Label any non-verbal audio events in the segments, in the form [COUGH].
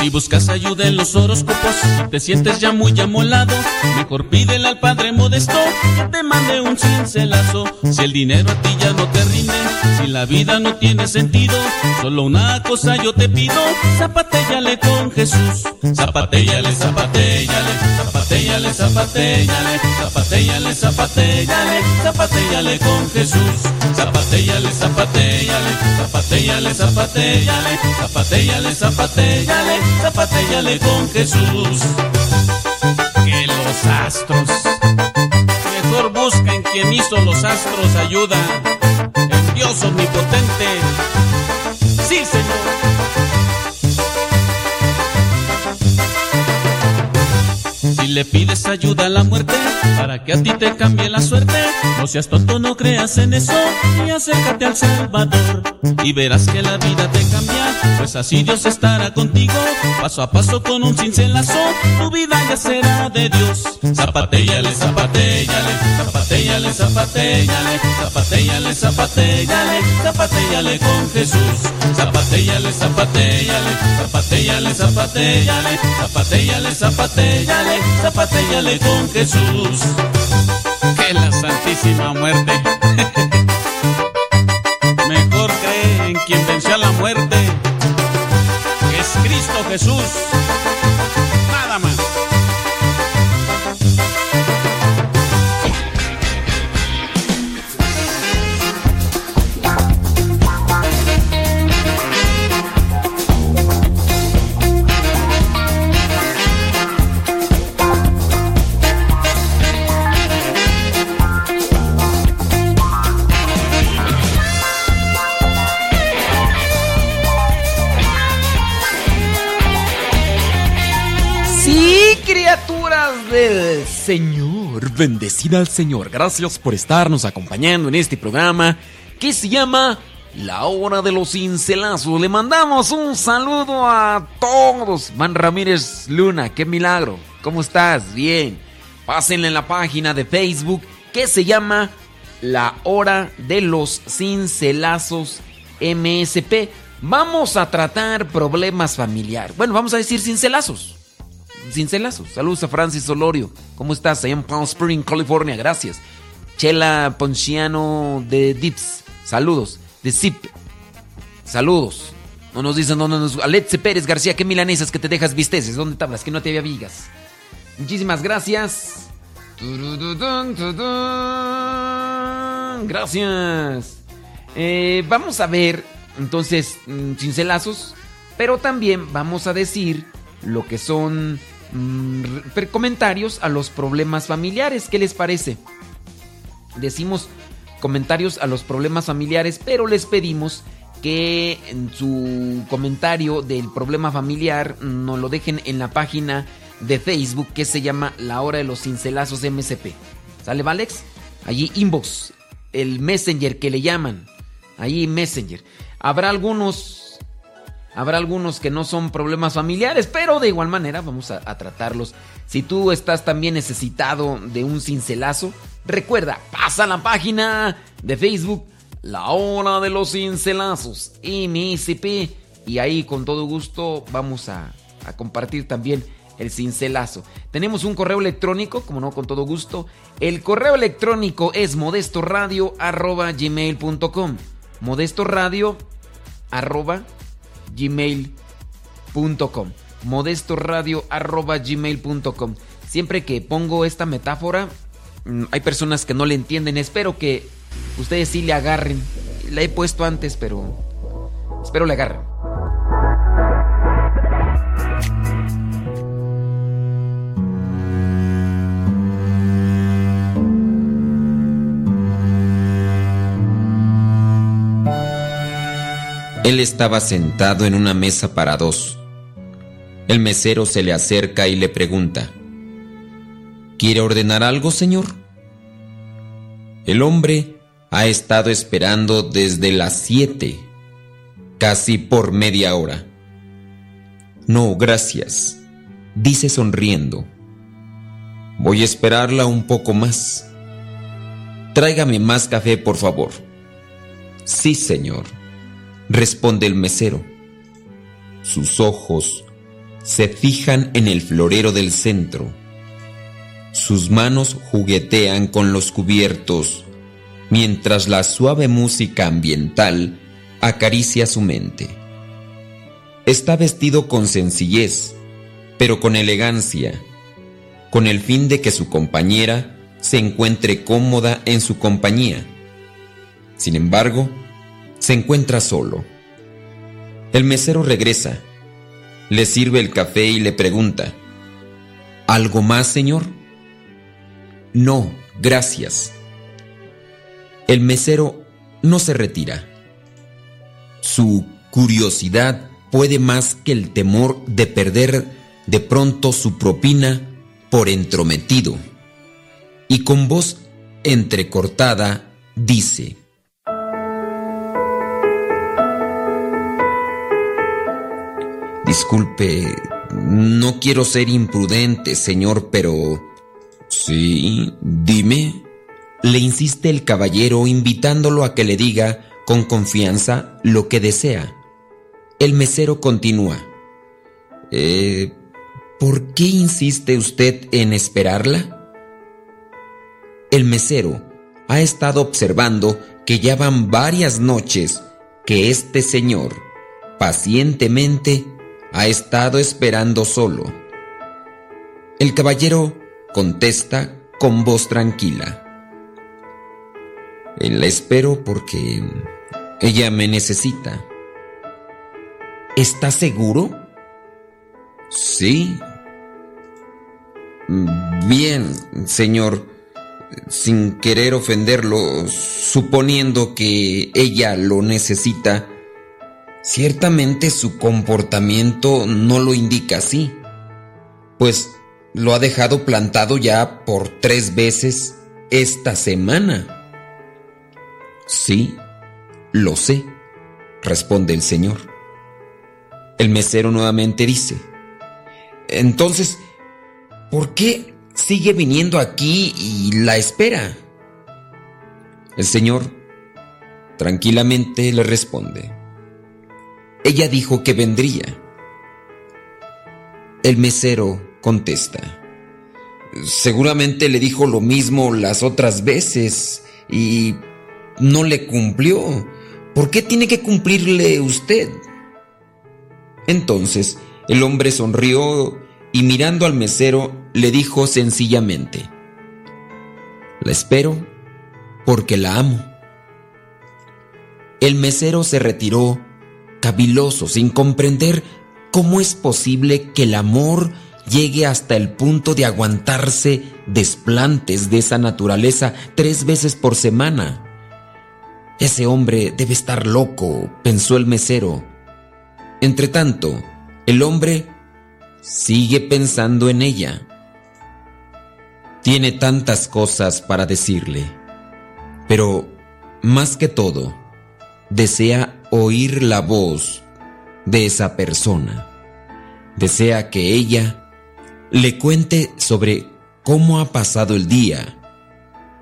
Si buscas ayuda en los horóscopos, te sientes ya muy amolado, mejor pídele al Padre Modesto que te mande un cincelazo. Si el dinero a ti ya no te rinde, si la vida no tiene sentido, solo una cosa yo te pido, zapatéllale con Jesús. Zapatéllale, zapatéllale, zapatéllale, zapatéllale, zapatéllale, zapatéllale, zapatéllale con Jesús. Zapatéllale, zapatéllale, zapatéllale, zapatéllale, zapatéllale, zapatéllale, zapatéllale con Jesús. Que los astros, mejor busca en quien hizo los astros ayuda, en Dios omnipotente. Sí, Señor. Si le pides ayuda a la muerte para que a ti te cambie la suerte, no seas tonto, no creas en eso y acércate al Salvador y verás que la vida te cambia, pues así Dios estará contigo, paso a paso con un cincelazo, tu vida ya será de Dios. Zapatéllale, zapatéllale, zapatéllale, zapatéllale, zapatéllale, zapatéllale, zapatéllale con Jesús. Zapatéllale, zapatéllale, zapatéllale, zapatéllale, zapatéllale, zapatéllale, zapatéllale con Jesús. Que la Santísima Muerte. [LAUGHS] Mejor cree en quien venció a la muerte, que es Cristo Jesús. Nada más. Del Señor, bendecida al Señor. Gracias por estarnos acompañando en este programa que se llama La Hora de los Cincelazos. Le mandamos un saludo a todos. Man Ramírez Luna, qué milagro. ¿Cómo estás? Bien. Pásenle en la página de Facebook que se llama La Hora de los Cincelazos MSP. Vamos a tratar problemas familiares. Bueno, vamos a decir cincelazos cincelazos. Saludos a Francis Solorio. ¿Cómo estás? Allá en Palm Spring, California. Gracias. Chela Ponciano de Dips. Saludos. De Zip. Saludos. No nos dicen dónde nos. Aletze Pérez García, qué milanesas que te dejas visteces. ¿Dónde te hablas? Que no te había vigas. Muchísimas gracias. Gracias. Eh, vamos a ver entonces mm, cincelazos, pero también vamos a decir lo que son mm, comentarios a los problemas familiares. ¿Qué les parece? Decimos comentarios a los problemas familiares, pero les pedimos que en su comentario del problema familiar nos lo dejen en la página de Facebook que se llama La Hora de los Cincelazos MSP. ¿Sale, Valex? Allí inbox, el messenger que le llaman. Ahí messenger. Habrá algunos Habrá algunos que no son problemas familiares, pero de igual manera vamos a, tratarlos. Si tú estás también necesitado de un cincelazo, recuerda, pasa a la página de Facebook, La Hora de los Cincelazos, MSP, y ahí con todo gusto vamos a, compartir también el cincelazo. Tenemos un correo electrónico, como no, con todo gusto. El correo electrónico es modestoradio.gmail.com modestoradio arroba gmail.com modestoradio arroba siempre que pongo esta metáfora mm, hay personas que no le entienden. Espero que ustedes sí le agarren. La he puesto antes pero espero le agarren Él estaba sentado en una mesa para dos. El mesero se le acerca y le pregunta, ¿Quiere ordenar algo, señor? El hombre ha estado esperando desde las siete, casi por media hora. No, gracias, dice sonriendo. Voy a esperarla un poco más. Tráigame más café, por favor. Sí, señor responde el mesero. Sus ojos se fijan en el florero del centro. Sus manos juguetean con los cubiertos, mientras la suave música ambiental acaricia su mente. Está vestido con sencillez, pero con elegancia, con el fin de que su compañera se encuentre cómoda en su compañía. Sin embargo, se encuentra solo. El mesero regresa, le sirve el café y le pregunta, ¿Algo más, señor? No, gracias. El mesero no se retira. Su curiosidad puede más que el temor de perder de pronto su propina por entrometido. Y con voz entrecortada dice, Disculpe, no quiero ser imprudente, señor, pero... Sí, dime. Le insiste el caballero invitándolo a que le diga con confianza lo que desea. El mesero continúa. Eh, ¿Por qué insiste usted en esperarla? El mesero ha estado observando que ya van varias noches que este señor pacientemente ha estado esperando solo. El caballero contesta con voz tranquila. La espero porque ella me necesita. ¿Está seguro? Sí. Bien, señor, sin querer ofenderlo, suponiendo que ella lo necesita, Ciertamente su comportamiento no lo indica así, pues lo ha dejado plantado ya por tres veces esta semana. Sí, lo sé, responde el señor. El mesero nuevamente dice, entonces, ¿por qué sigue viniendo aquí y la espera? El señor tranquilamente le responde, ella dijo que vendría. El mesero contesta. Seguramente le dijo lo mismo las otras veces y no le cumplió. ¿Por qué tiene que cumplirle usted? Entonces el hombre sonrió y mirando al mesero le dijo sencillamente, La espero porque la amo. El mesero se retiró caviloso, sin comprender cómo es posible que el amor llegue hasta el punto de aguantarse desplantes de esa naturaleza tres veces por semana. Ese hombre debe estar loco, pensó el mesero. Entretanto, el hombre sigue pensando en ella. Tiene tantas cosas para decirle, pero más que todo, desea oír la voz de esa persona. Desea que ella le cuente sobre cómo ha pasado el día,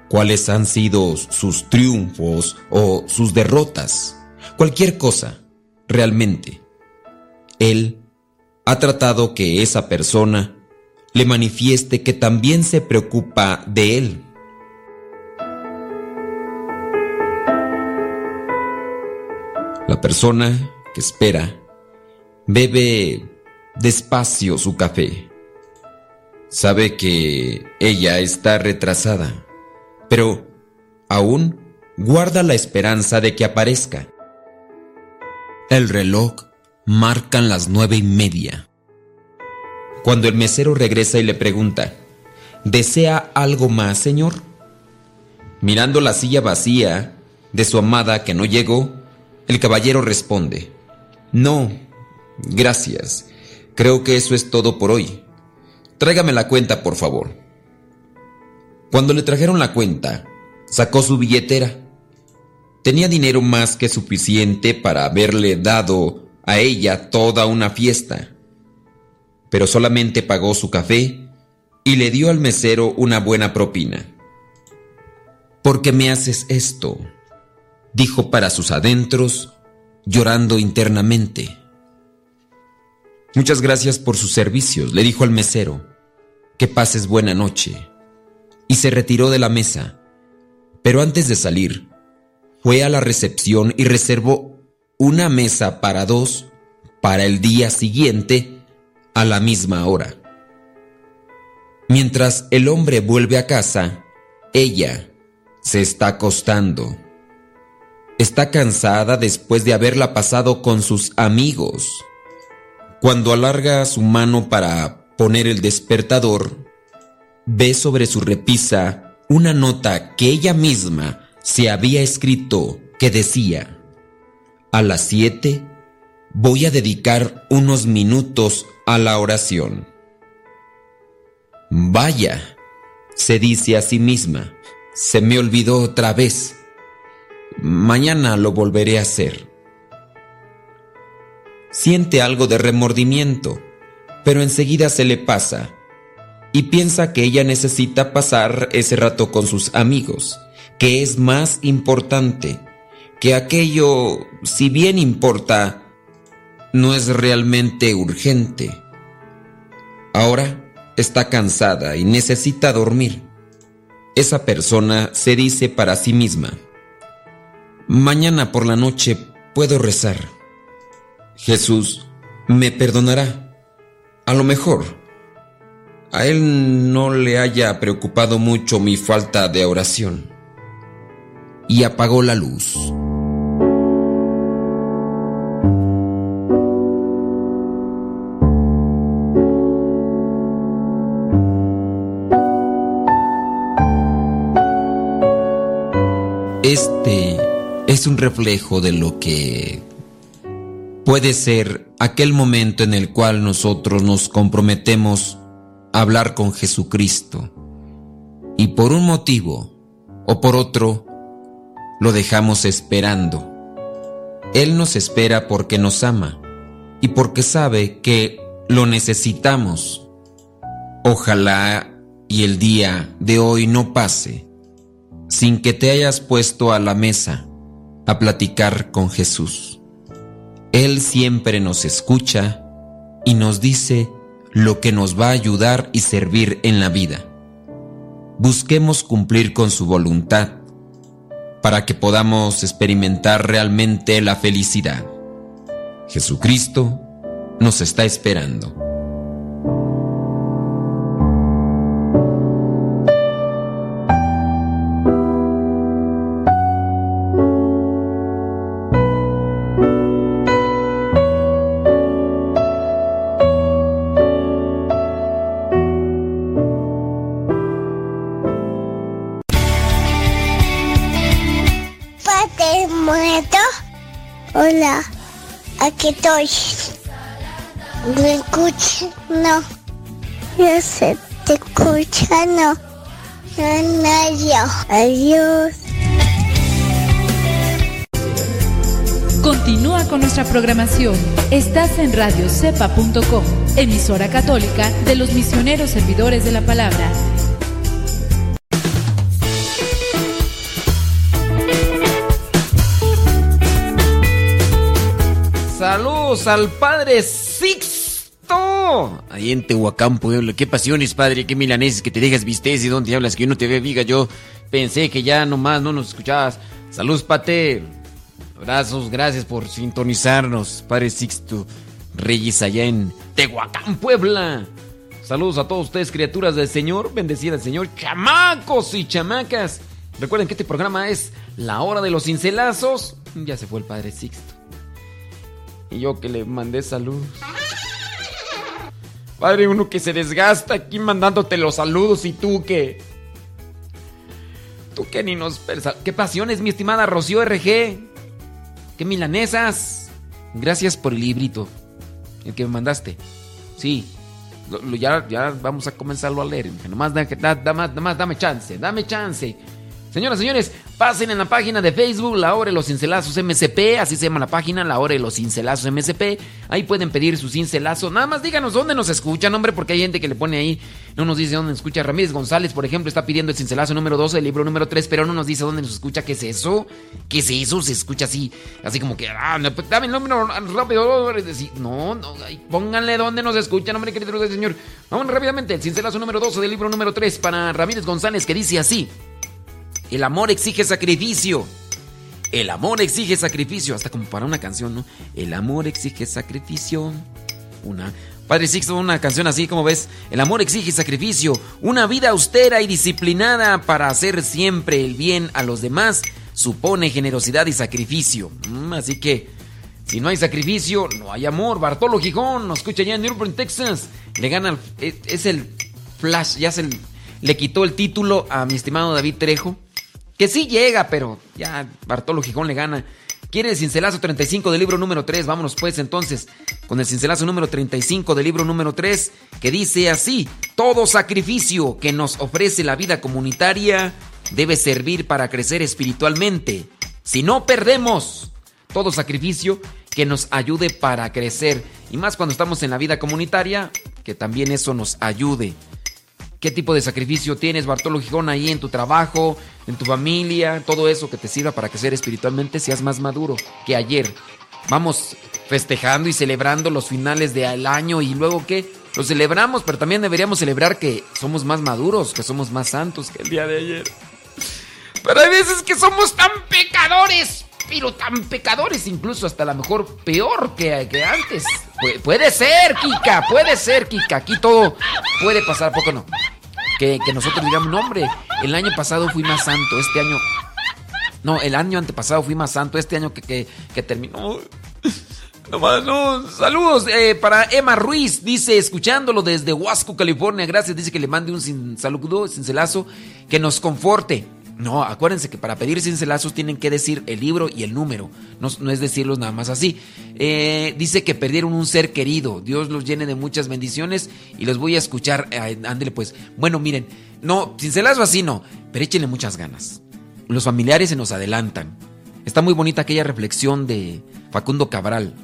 cuáles han sido sus triunfos o sus derrotas, cualquier cosa, realmente. Él ha tratado que esa persona le manifieste que también se preocupa de él. La persona que espera bebe despacio su café. Sabe que ella está retrasada, pero aún guarda la esperanza de que aparezca. El reloj marcan las nueve y media. Cuando el mesero regresa y le pregunta, ¿desea algo más, señor? Mirando la silla vacía de su amada que no llegó, el caballero responde, No, gracias. Creo que eso es todo por hoy. Tráigame la cuenta, por favor. Cuando le trajeron la cuenta, sacó su billetera. Tenía dinero más que suficiente para haberle dado a ella toda una fiesta. Pero solamente pagó su café y le dio al mesero una buena propina. ¿Por qué me haces esto? Dijo para sus adentros, llorando internamente. Muchas gracias por sus servicios, le dijo al mesero. Que pases buena noche. Y se retiró de la mesa. Pero antes de salir, fue a la recepción y reservó una mesa para dos para el día siguiente a la misma hora. Mientras el hombre vuelve a casa, ella se está acostando. Está cansada después de haberla pasado con sus amigos. Cuando alarga su mano para poner el despertador, ve sobre su repisa una nota que ella misma se había escrito que decía, a las siete voy a dedicar unos minutos a la oración. Vaya, se dice a sí misma, se me olvidó otra vez. Mañana lo volveré a hacer. Siente algo de remordimiento, pero enseguida se le pasa y piensa que ella necesita pasar ese rato con sus amigos, que es más importante, que aquello, si bien importa, no es realmente urgente. Ahora está cansada y necesita dormir. Esa persona se dice para sí misma, mañana por la noche puedo rezar. Jesús me perdonará. A lo mejor a él no le haya preocupado mucho mi falta de oración. Y apagó la luz. Este es un reflejo de lo que puede ser aquel momento en el cual nosotros nos comprometemos a hablar con Jesucristo y por un motivo o por otro lo dejamos esperando. Él nos espera porque nos ama y porque sabe que lo necesitamos. Ojalá y el día de hoy no pase sin que te hayas puesto a la mesa a platicar con Jesús. Él siempre nos escucha y nos dice lo que nos va a ayudar y servir en la vida. Busquemos cumplir con su voluntad para que podamos experimentar realmente la felicidad. Jesucristo nos está esperando. Aquí estoy. ¿Me escucha? No. Yo sé, te escucha. No, no, Adiós. Continúa con nuestra programación. Estás en radiocepa.com, emisora católica de los misioneros servidores de la palabra al Padre Sixto. Ahí en Tehuacán, Pueblo. Qué pasiones, Padre. Qué milaneses que te dejas vistes y donde hablas que yo no te ve, viga. Yo pensé que ya nomás no nos escuchabas. Saludos, Pate. Abrazos, gracias por sintonizarnos, Padre Sixto. Reyes allá en Tehuacán, Puebla. Saludos a todos ustedes, criaturas del Señor. Bendecida el Señor. Chamacos y chamacas. Recuerden que este programa es La Hora de los Cincelazos. Ya se fue el Padre Sixto. Y yo que le mandé saludos. Padre, uno que se desgasta aquí mandándote los saludos y tú que... Tú que ni nos... ¡Qué pasiones, mi estimada Rocío RG! ¡Qué milanesas! Gracias por el librito. El que me mandaste. Sí. ya, ya vamos a comenzarlo a leer. Nomás, da, da, dame chance. Dame chance. Señoras, señores, pasen en la página de Facebook La Hora de los Cincelazos MCP, así se llama la página, La Hora de los Cincelazos MCP. Ahí pueden pedir su cincelazo. Nada más díganos dónde nos escuchan, hombre, porque hay gente que le pone ahí, no nos dice dónde nos escucha. Ramírez González, por ejemplo, está pidiendo el cincelazo número 12, el libro número 3, pero no nos dice dónde nos escucha. ¿Qué es eso? ¿Qué es eso? Se escucha así, así como que, ah, no, pues, dame el número rápido. No, no, pónganle dónde nos escuchan, hombre, querido señor. Vamos rápidamente, el cincelazo número 12 del libro número 3 para Ramírez González, que dice así. El amor exige sacrificio. El amor exige sacrificio. Hasta como para una canción, ¿no? El amor exige sacrificio. Una. Padre Sixto, una canción así como ves. El amor exige sacrificio. Una vida austera y disciplinada para hacer siempre el bien a los demás supone generosidad y sacrificio. Mm, así que, si no hay sacrificio, no hay amor. Bartolo Gijón, nos escucha ya en Newport, Texas. Le gana, es el flash, ya se le quitó el título a mi estimado David Trejo. Que sí llega, pero ya Bartolo Gijón le gana. ¿Quiere el cincelazo 35 del libro número 3? Vámonos pues entonces con el cincelazo número 35 del libro número 3, que dice así, todo sacrificio que nos ofrece la vida comunitaria debe servir para crecer espiritualmente. Si no perdemos todo sacrificio que nos ayude para crecer. Y más cuando estamos en la vida comunitaria, que también eso nos ayude. ¿Qué tipo de sacrificio tienes, Bartolo Gijón, ahí en tu trabajo, en tu familia? Todo eso que te sirva para que ser espiritualmente seas más maduro que ayer. Vamos festejando y celebrando los finales del año y luego qué? Lo celebramos, pero también deberíamos celebrar que somos más maduros, que somos más santos que el día de ayer. Pero hay veces que somos tan pecadores, pero tan pecadores, incluso hasta la mejor peor que, que antes. Puede ser, Kika, puede ser, Kika. Aquí todo puede pasar, poco no? Que, nosotros digamos, no, hombre, el año pasado fui más santo, este año. No, el año antepasado fui más santo, este año que, que, terminó. [LAUGHS] No no. Saludos eh, para Emma Ruiz, dice, escuchándolo desde Huasco, California. Gracias, dice que le mande un sin, saludo, cincelazo, que nos conforte. No, acuérdense que para pedir cincelazos tienen que decir el libro y el número. No, es decirlos nada más así. Eh, dice que perdieron un ser querido. Dios los llene de muchas bendiciones y los voy a escuchar. ándele pues. Bueno, miren. No, cincelazo así no. Pero échenle muchas ganas. Los familiares se nos adelantan. Está muy bonita aquella reflexión de Facundo Cabral.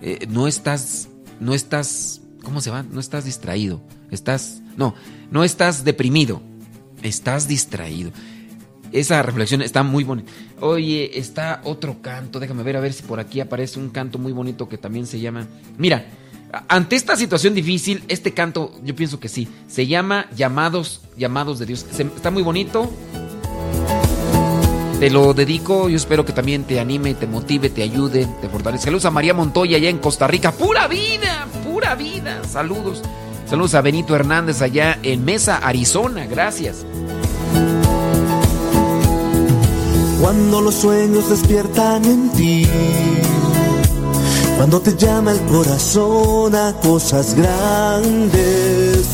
Eh, no estás. No estás. ¿Cómo se va? No estás distraído. Estás. No, no estás deprimido. Estás distraído. Esa reflexión está muy bonita. Oye, está otro canto. Déjame ver a ver si por aquí aparece un canto muy bonito que también se llama. Mira, ante esta situación difícil, este canto, yo pienso que sí. Se llama Llamados, Llamados de Dios. está muy bonito. Te lo dedico. Yo espero que también te anime, te motive, te ayude, te fortalezca. Saludos a María Montoya allá en Costa Rica. ¡Pura vida! ¡Pura vida! Saludos. Saludos a Benito Hernández allá en Mesa, Arizona. Gracias. Cuando los sueños despiertan en ti, cuando te llama el corazón a cosas grandes,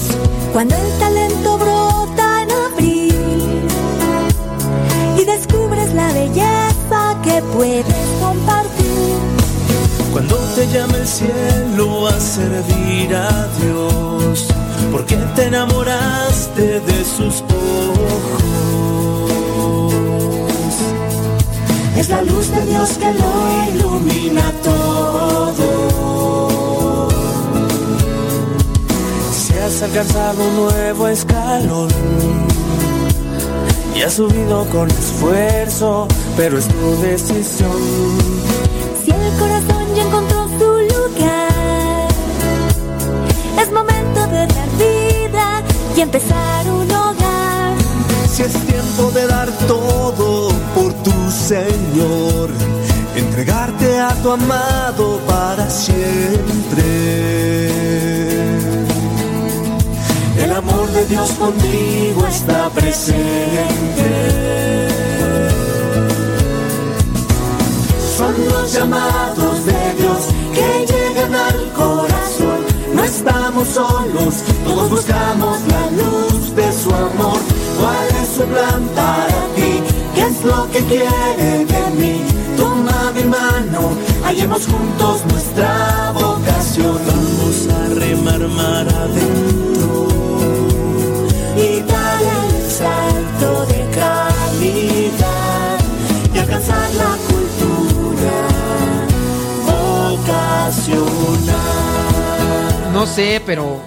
cuando el talento brota en abril y descubres la belleza que puedes compartir. Cuando te llama el cielo a servir a Dios, porque te enamoraste de sus ojos es la luz de Dios que lo ilumina todo. Si has alcanzado un nuevo escalón y has subido con esfuerzo, pero es tu decisión. Si el corazón ya encontró su lugar, es momento de dar vida y empezar un hogar. Si es tiempo de dar todo por tu Señor, entregarte a tu amado para siempre. El amor de Dios contigo está presente. Son los llamados de Dios que llegan al corazón. No estamos solos, todos buscamos la luz plan para ti. ¿Qué es lo que quiere de mí? Toma mi mano, hallemos juntos nuestra vocación. Vamos a remar mar adentro y dar el salto de calidad y alcanzar la cultura vocacional. No sé, pero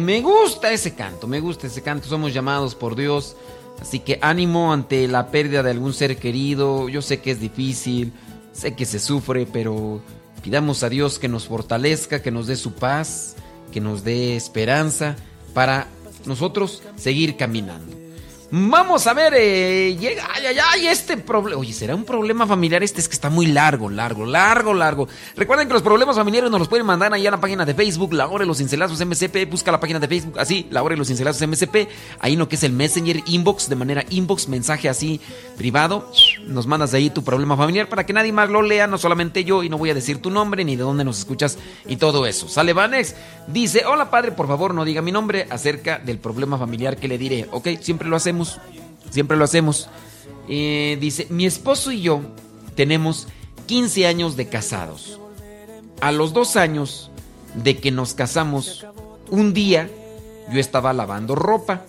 me, gusta ese canto, me gusta ese canto. Somos llamados por Dios. Así que ánimo ante la pérdida de algún ser querido. Yo sé que es difícil, sé que se sufre, pero pidamos a Dios que nos fortalezca, que nos dé su paz, que nos dé esperanza para nosotros seguir caminando. Vamos a ver, eh, llega, ay, ay, ay, este problema. Oye, ¿será un problema familiar? Este es que está muy largo, largo, largo, largo. Recuerden que los problemas familiares nos los pueden mandar ahí a la página de Facebook, La Hora de los Cincelazos MCP. Busca la página de Facebook, así, La Hora de los Cincelazos MCP. Ahí lo que es el Messenger Inbox, de manera inbox, mensaje así privado. Nos mandas ahí tu problema familiar para que nadie más lo lea, no solamente yo, y no voy a decir tu nombre ni de dónde nos escuchas y todo eso. Sale Vanex, dice: Hola padre, por favor, no diga mi nombre acerca del problema familiar que le diré. Ok, siempre lo hacemos. Siempre lo hacemos. Eh, dice, mi esposo y yo tenemos 15 años de casados. A los dos años de que nos casamos, un día yo estaba lavando ropa.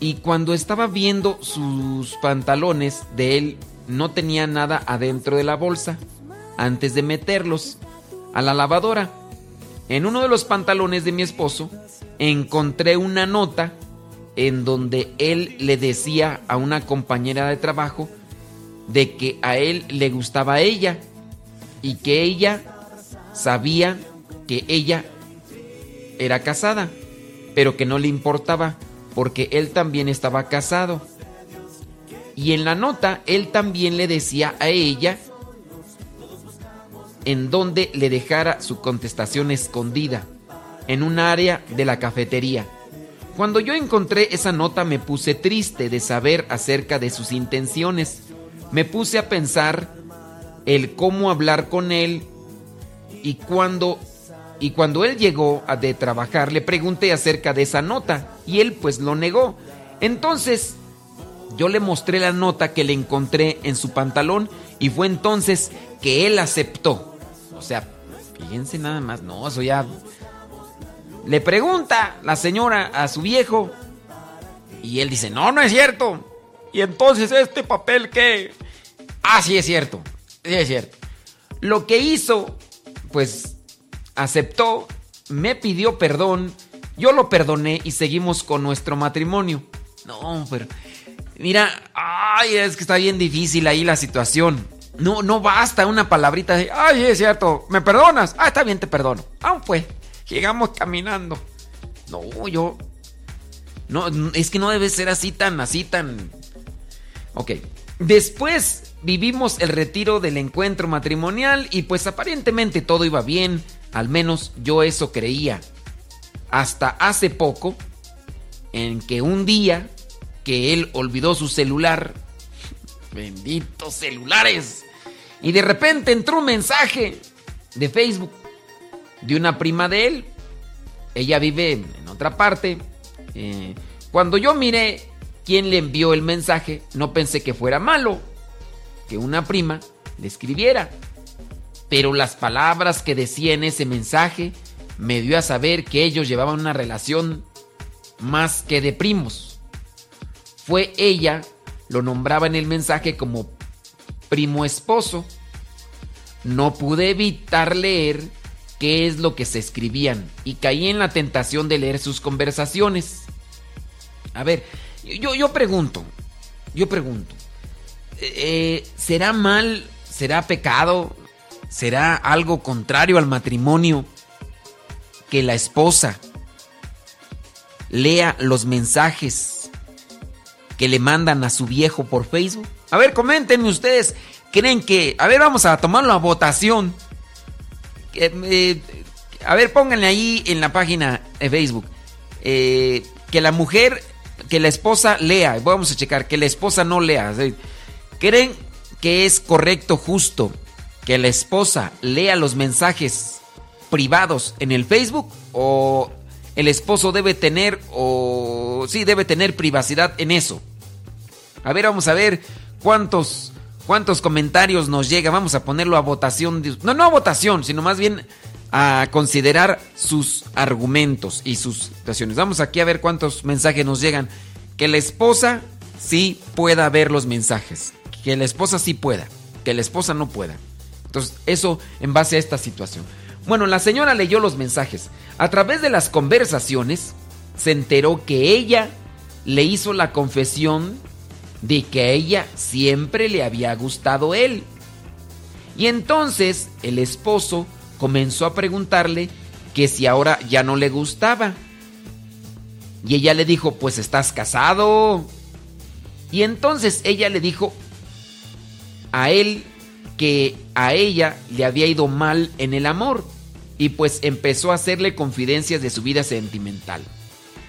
Y cuando estaba viendo sus pantalones de él, no tenía nada adentro de la bolsa. Antes de meterlos a la lavadora, en uno de los pantalones de mi esposo, encontré una nota en donde él le decía a una compañera de trabajo de que a él le gustaba a ella y que ella sabía que ella era casada, pero que no le importaba porque él también estaba casado. Y en la nota él también le decía a ella en donde le dejara su contestación escondida, en un área de la cafetería. Cuando yo encontré esa nota me puse triste de saber acerca de sus intenciones. Me puse a pensar el cómo hablar con él y cuando y cuando él llegó a de trabajar le pregunté acerca de esa nota y él pues lo negó. Entonces yo le mostré la nota que le encontré en su pantalón y fue entonces que él aceptó. O sea, fíjense nada más, no, eso ya le pregunta la señora a su viejo y él dice, no, no es cierto. Y entonces este papel que... Ah, sí es cierto, sí es cierto. Lo que hizo, pues aceptó, me pidió perdón, yo lo perdoné y seguimos con nuestro matrimonio. No, pero... Mira, ay, es que está bien difícil ahí la situación. No, no basta una palabrita de, ay, es cierto, ¿me perdonas? Ah, está bien, te perdono. Ah, fue. Llegamos caminando. No, yo. No, es que no debe ser así tan, así tan. Ok. Después vivimos el retiro del encuentro matrimonial y pues aparentemente todo iba bien. Al menos yo eso creía. Hasta hace poco, en que un día que él olvidó su celular. Benditos celulares. Y de repente entró un mensaje de Facebook de una prima de él. Ella vive en otra parte. Eh, cuando yo miré quién le envió el mensaje, no pensé que fuera malo que una prima le escribiera. Pero las palabras que decía en ese mensaje me dio a saber que ellos llevaban una relación más que de primos. Fue ella, lo nombraba en el mensaje como primo esposo. No pude evitar leer qué es lo que se escribían y caí en la tentación de leer sus conversaciones. A ver, yo, yo pregunto, yo pregunto, eh, ¿será mal, será pecado, será algo contrario al matrimonio que la esposa lea los mensajes que le mandan a su viejo por Facebook? A ver, coméntenme ustedes, ¿creen que, a ver, vamos a tomarlo a votación? Eh, a ver, pónganle ahí en la página de Facebook. Eh, que la mujer, que la esposa lea. Vamos a checar, que la esposa no lea. ¿Creen que es correcto, justo, que la esposa lea los mensajes privados en el Facebook? ¿O el esposo debe tener, o sí, debe tener privacidad en eso? A ver, vamos a ver cuántos cuántos comentarios nos llega. Vamos a ponerlo a votación. No, no a votación, sino más bien a considerar sus argumentos y sus situaciones. Vamos aquí a ver cuántos mensajes nos llegan. Que la esposa sí pueda ver los mensajes. Que la esposa sí pueda. Que la esposa no pueda. Entonces, eso en base a esta situación. Bueno, la señora leyó los mensajes. A través de las conversaciones, se enteró que ella le hizo la confesión de que a ella siempre le había gustado él. Y entonces el esposo comenzó a preguntarle que si ahora ya no le gustaba. Y ella le dijo, pues estás casado. Y entonces ella le dijo a él que a ella le había ido mal en el amor. Y pues empezó a hacerle confidencias de su vida sentimental.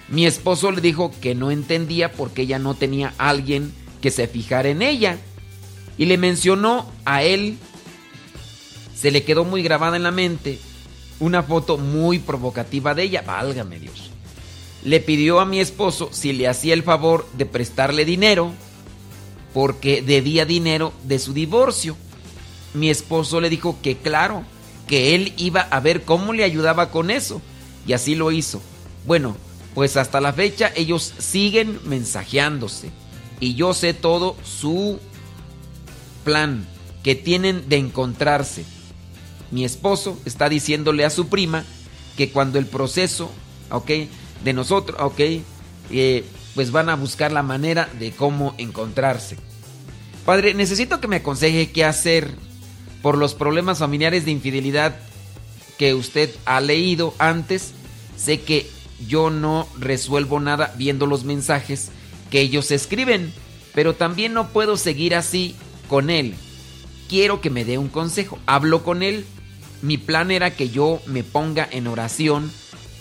Mi esposo le dijo que no entendía porque ella no tenía alguien que se fijara en ella. Y le mencionó a él, se le quedó muy grabada en la mente una foto muy provocativa de ella, válgame Dios. Le pidió a mi esposo si le hacía el favor de prestarle dinero porque debía dinero de su divorcio. Mi esposo le dijo que claro, que él iba a ver cómo le ayudaba con eso. Y así lo hizo. Bueno, pues hasta la fecha ellos siguen mensajeándose. Y yo sé todo su plan que tienen de encontrarse. Mi esposo está diciéndole a su prima que cuando el proceso, ok, de nosotros, ok, eh, pues van a buscar la manera de cómo encontrarse. Padre, necesito que me aconseje qué hacer por los problemas familiares de infidelidad que usted ha leído antes. Sé que yo no resuelvo nada viendo los mensajes que ellos escriben, pero también no puedo seguir así con él. Quiero que me dé un consejo. Hablo con él. Mi plan era que yo me ponga en oración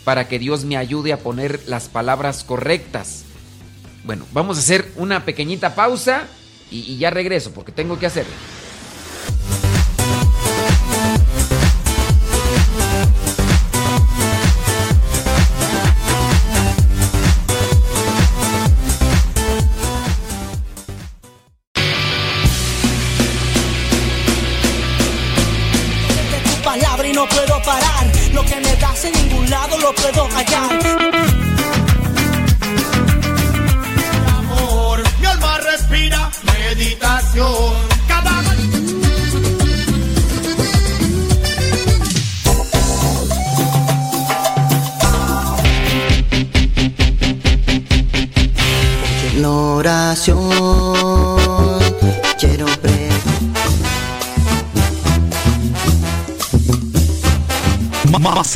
para que Dios me ayude a poner las palabras correctas. Bueno, vamos a hacer una pequeñita pausa y, ya regreso porque tengo que hacerlo.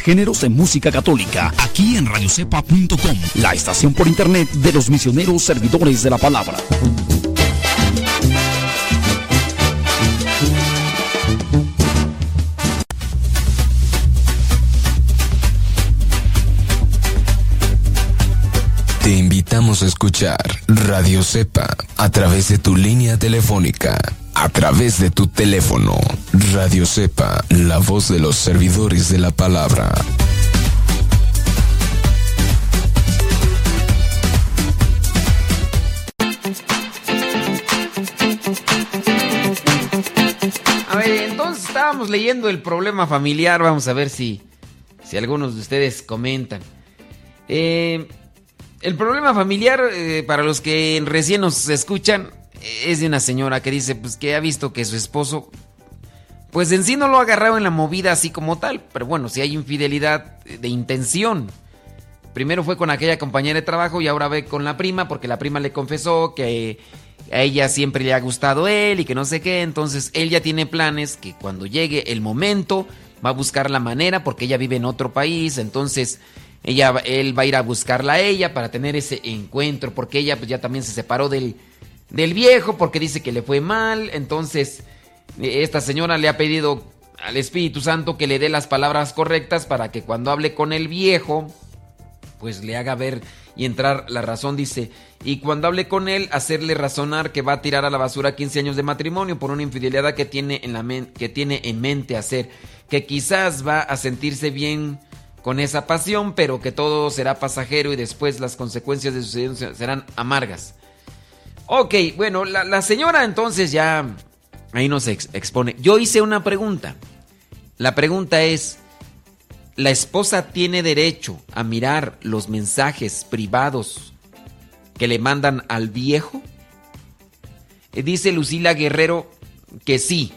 Géneros en música católica, aquí en radiocepa.com, la estación por internet de los misioneros servidores de la palabra. Te invitamos a escuchar Radio Cepa a través de tu línea telefónica a través de tu teléfono. Radio Cepa, la voz de los servidores de la palabra. A ver, entonces estábamos leyendo el problema familiar. Vamos a ver si, si algunos de ustedes comentan. Eh, el problema familiar, eh, para los que recién nos escuchan, es de una señora que dice pues que ha visto que su esposo pues en sí no lo ha agarrado en la movida así como tal, pero bueno, si hay infidelidad de intención. Primero fue con aquella compañera de trabajo y ahora ve con la prima porque la prima le confesó que a ella siempre le ha gustado él y que no sé qué, entonces él ya tiene planes que cuando llegue el momento va a buscar la manera porque ella vive en otro país, entonces ella él va a ir a buscarla a ella para tener ese encuentro porque ella pues ya también se separó del del viejo porque dice que le fue mal. Entonces, esta señora le ha pedido al Espíritu Santo que le dé las palabras correctas para que cuando hable con el viejo, pues le haga ver y entrar la razón, dice. Y cuando hable con él, hacerle razonar que va a tirar a la basura 15 años de matrimonio por una infidelidad que tiene en, la que tiene en mente hacer. Que quizás va a sentirse bien con esa pasión, pero que todo será pasajero y después las consecuencias de su serán amargas. Ok, bueno, la, señora entonces ya ahí nos expone. Yo hice una pregunta. La pregunta es, ¿la esposa tiene derecho a mirar los mensajes privados que le mandan al viejo? Eh, dice Lucila Guerrero que sí.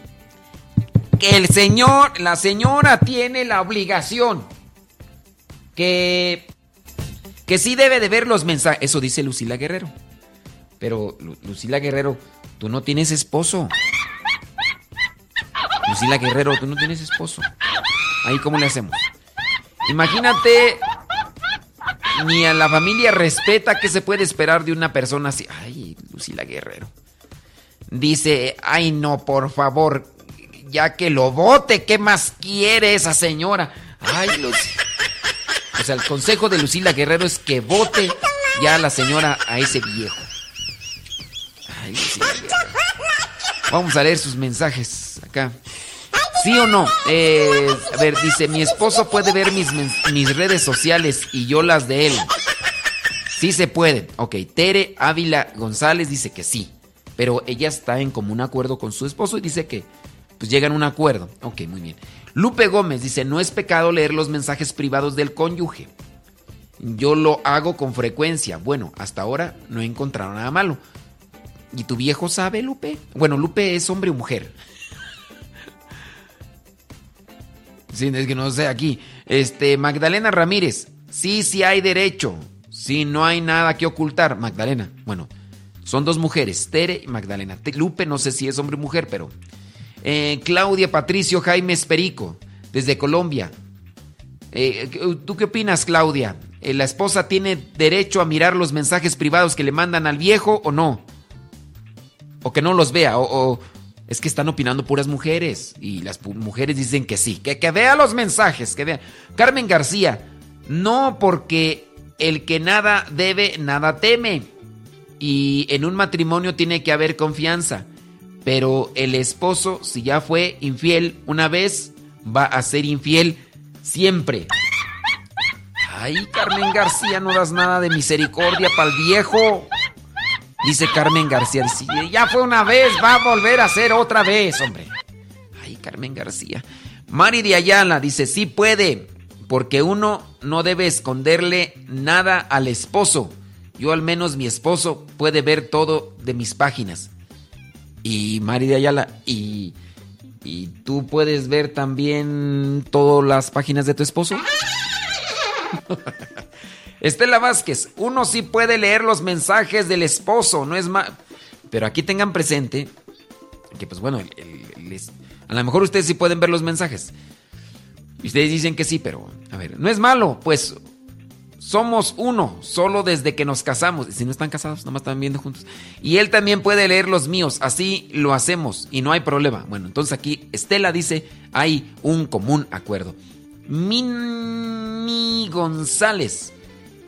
que el señor, la señora tiene la obligación que que sí debe de ver los mensajes. Eso dice Lucila Guerrero. Pero Lucila Guerrero, tú no tienes esposo. Lucila Guerrero, tú no tienes esposo. Ahí cómo le hacemos. Imagínate ni a la familia respeta qué se puede esperar de una persona así. Ay, Lucila Guerrero. Dice, ay no, por favor, ya que lo vote, ¿qué más quiere esa señora? Ay, Lucila. O sea, el consejo de Lucila Guerrero es que vote ya la señora a ese viejo. Vamos a leer sus mensajes acá. ¿Sí o no? Eh, a ver, dice, mi esposo puede ver mis, mis redes sociales y yo las de él. Sí se puede. Ok, Tere Ávila González dice que sí. Pero ella está en común acuerdo con su esposo y dice que pues llegan a un acuerdo. Ok, muy bien. Lupe Gómez dice, no es pecado leer los mensajes privados del cónyuge. Yo lo hago con frecuencia. Bueno, hasta ahora no he encontrado nada malo. ¿Y tu viejo sabe, Lupe? Bueno, Lupe es hombre o mujer. Sí, es que no sé aquí. Este, Magdalena Ramírez. Sí, sí hay derecho. Sí, no hay nada que ocultar. Magdalena. Bueno, son dos mujeres, Tere y Magdalena. Lupe, no sé si es hombre o mujer, pero. Eh, Claudia Patricio Jaime Esperico, desde Colombia. Eh, ¿Tú qué opinas, Claudia? Eh, ¿La esposa tiene derecho a mirar los mensajes privados que le mandan al viejo o no? O que no los vea, o, es que están opinando puras mujeres y las mujeres dicen que sí, que, que vea los mensajes, que vea. Carmen García, no porque el que nada debe, nada teme. Y en un matrimonio tiene que haber confianza. Pero el esposo, si ya fue infiel una vez, va a ser infiel siempre. Ay, Carmen García, no das nada de misericordia para el viejo. Dice Carmen García, si ya fue una vez, va a volver a ser otra vez, hombre. Ay, Carmen García. Mari de Ayala dice, sí puede, porque uno no debe esconderle nada al esposo. Yo al menos mi esposo puede ver todo de mis páginas. Y Mari de Ayala, y, y tú puedes ver también todas las páginas de tu esposo. [LAUGHS] Estela Vázquez, uno sí puede leer los mensajes del esposo, no es más. Pero aquí tengan presente que, pues bueno, a lo mejor ustedes sí pueden ver los mensajes. Ustedes dicen que sí, pero a ver, no es malo, pues somos uno, solo desde que nos casamos. Si no están casados, nomás están viendo juntos. Y él también puede leer los míos, así lo hacemos y no hay problema. Bueno, entonces aquí Estela dice, hay un común acuerdo. Mini González.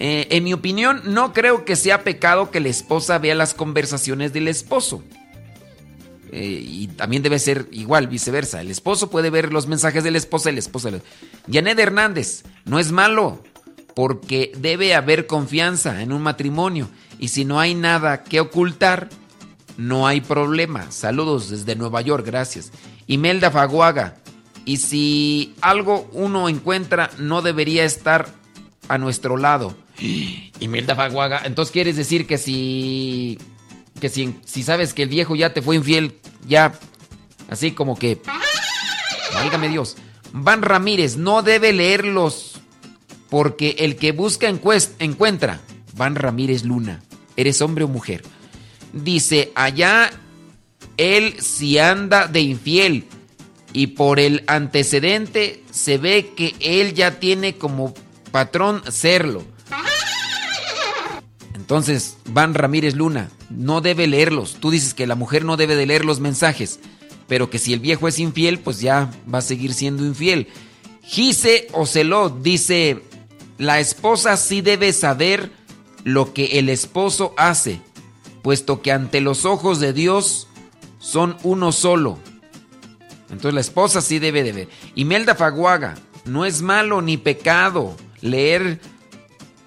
Eh, en mi opinión, no creo que sea pecado que la esposa vea las conversaciones del esposo. Eh, y también debe ser igual, viceversa. El esposo puede ver los mensajes de la esposa y la esposa. Janet Hernández, no es malo, porque debe haber confianza en un matrimonio. Y si no hay nada que ocultar, no hay problema. Saludos desde Nueva York, gracias. Imelda Faguaga, y si algo uno encuentra, no debería estar a nuestro lado. Imelda Faguaga, entonces quieres decir que si que si, si sabes que el viejo ya te fue infiel, ya así como que válgame Dios. Van Ramírez no debe leerlos porque el que busca encuentra. Van Ramírez Luna, ¿eres hombre o mujer? Dice, allá él si anda de infiel y por el antecedente se ve que él ya tiene como patrón serlo. Entonces, Van Ramírez Luna, no debe leerlos. Tú dices que la mujer no debe de leer los mensajes, pero que si el viejo es infiel, pues ya va a seguir siendo infiel. Gise Ocelot dice, la esposa sí debe saber lo que el esposo hace, puesto que ante los ojos de Dios son uno solo. Entonces la esposa sí debe de ver. Imelda Faguaga, no es malo ni pecado leer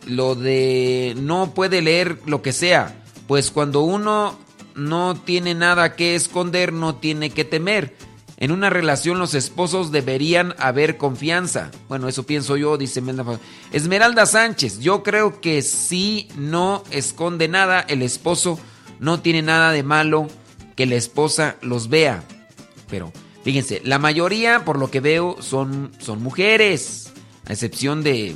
lo de no puede leer lo que sea, pues cuando uno no tiene nada que esconder, no tiene que temer. En una relación los esposos deberían haber confianza. Bueno, eso pienso yo, dice Esmeralda Sánchez, yo creo que si no esconde nada, el esposo no tiene nada de malo que la esposa los vea. Pero Fíjense, la mayoría, por lo que veo, son, son mujeres. A excepción de.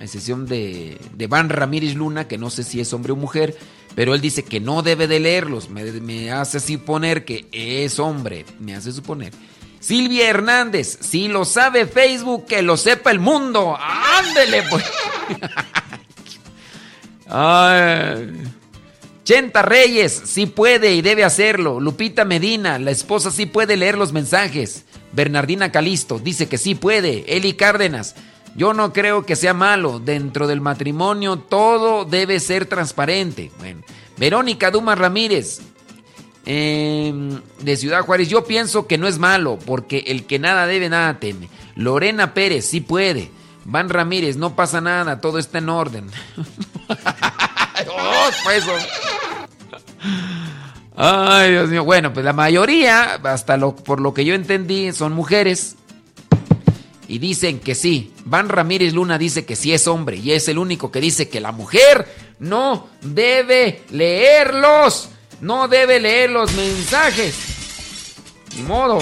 Excepción de, Van Ramírez Luna, que no sé si es hombre o mujer. Pero él dice que no debe de leerlos. Me, hace suponer que es hombre. Me hace suponer. Silvia Hernández, si lo sabe Facebook, que lo sepa el mundo. Ándele, pues. [LAUGHS] Chenta Reyes, sí puede y debe hacerlo. Lupita Medina, la esposa sí puede leer los mensajes. Bernardina Calisto, dice que sí puede. Eli Cárdenas, yo no creo que sea malo. Dentro del matrimonio todo debe ser transparente. Bueno, Verónica Dumas Ramírez, em, de Ciudad Juárez, yo pienso que no es malo, porque el que nada debe, nada teme. Lorena Pérez, sí puede. Van Ramírez, no pasa nada, todo está en orden. [LAUGHS] oh, pues, Ay, Dios mío. Bueno, pues la mayoría, hasta por lo que yo entendí, son mujeres. Y dicen que sí. Van Ramírez Luna dice que sí es hombre. Y es el único que dice que la mujer no debe leerlos. No debe leer los mensajes. Ni modo.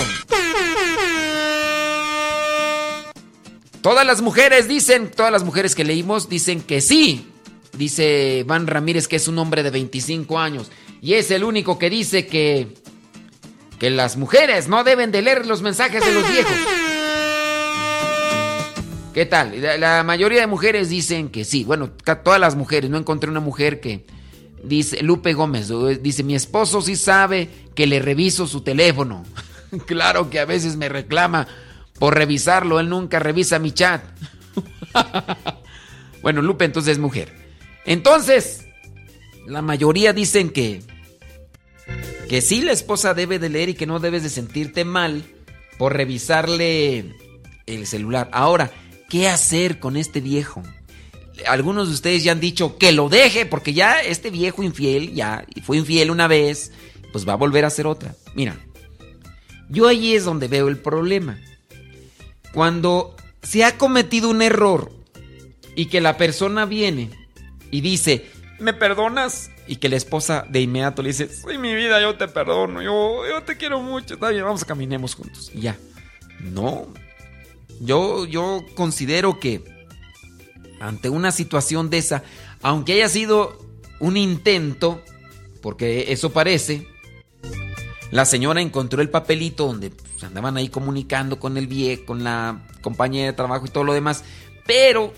Todas las mujeres dicen, todas las mujeres que leímos dicen que sí. Dice Van Ramírez que es un hombre de 25 años. Y es el único que dice que, que las mujeres no deben de leer los mensajes de los viejos. ¿Qué tal? La, mayoría de mujeres dicen que sí. Bueno, todas las mujeres. No encontré una mujer que dice, Lupe Gómez, dice, mi esposo sí sabe que le reviso su teléfono. [LAUGHS] claro que a veces me reclama por revisarlo. Él nunca revisa mi chat. [LAUGHS] bueno, Lupe entonces es mujer. Entonces, la mayoría dicen que que sí la esposa debe de leer y que no debes de sentirte mal por revisarle el celular. Ahora, ¿qué hacer con este viejo? Algunos de ustedes ya han dicho que lo deje porque ya este viejo infiel ya fue infiel una vez, pues va a volver a hacer otra. Mira, yo ahí es donde veo el problema. Cuando se ha cometido un error y que la persona viene y dice, ¿me perdonas? Y que la esposa de inmediato le dice, sí, mi vida, yo te perdono, yo, yo te quiero mucho, está bien, vamos a caminemos juntos. Y ya. No. Yo, yo considero que ante una situación de esa, aunque haya sido un intento, porque eso parece, la señora encontró el papelito donde pues, andaban ahí comunicando con el viejo, con la compañera de trabajo y todo lo demás, pero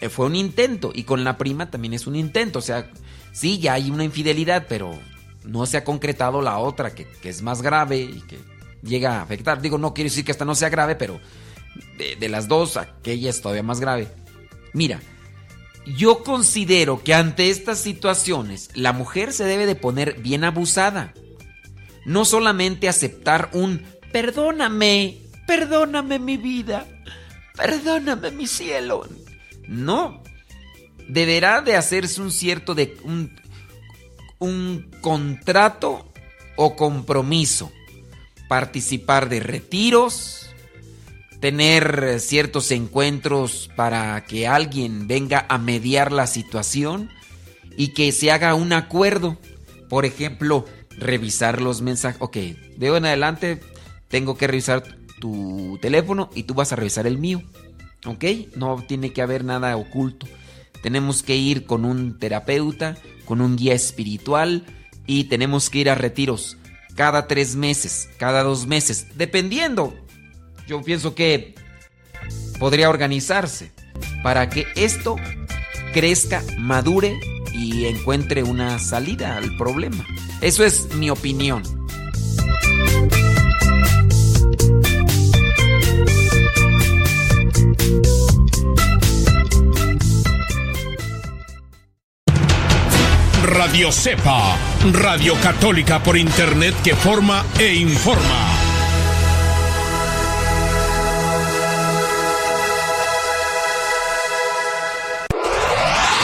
eh, fue un intento y con la prima también es un intento, o sea, sí, ya hay una infidelidad, pero no se ha concretado la otra, que, que es más grave y que llega a afectar. Digo, no quiero decir que esta no sea grave, pero de, las dos, aquella es todavía más grave. Mira, yo considero que ante estas situaciones la mujer se debe de poner bien abusada. No solamente aceptar un perdóname, perdóname mi vida, perdóname mi cielo. No, deberá de hacerse un cierto de un, un contrato o compromiso. Participar de retiros, tener ciertos encuentros para que alguien venga a mediar la situación y que se haga un acuerdo. Por ejemplo, revisar los mensajes. Ok, de hoy en adelante tengo que revisar tu teléfono y tú vas a revisar el mío. ¿Ok? No tiene que haber nada oculto. Tenemos que ir con un terapeuta, con un guía espiritual y tenemos que ir a retiros cada tres meses, cada dos meses, dependiendo. Yo pienso que podría organizarse para que esto crezca, madure y encuentre una salida al problema. Eso es mi opinión. Radio Cepa, Radio Católica por Internet que forma e informa.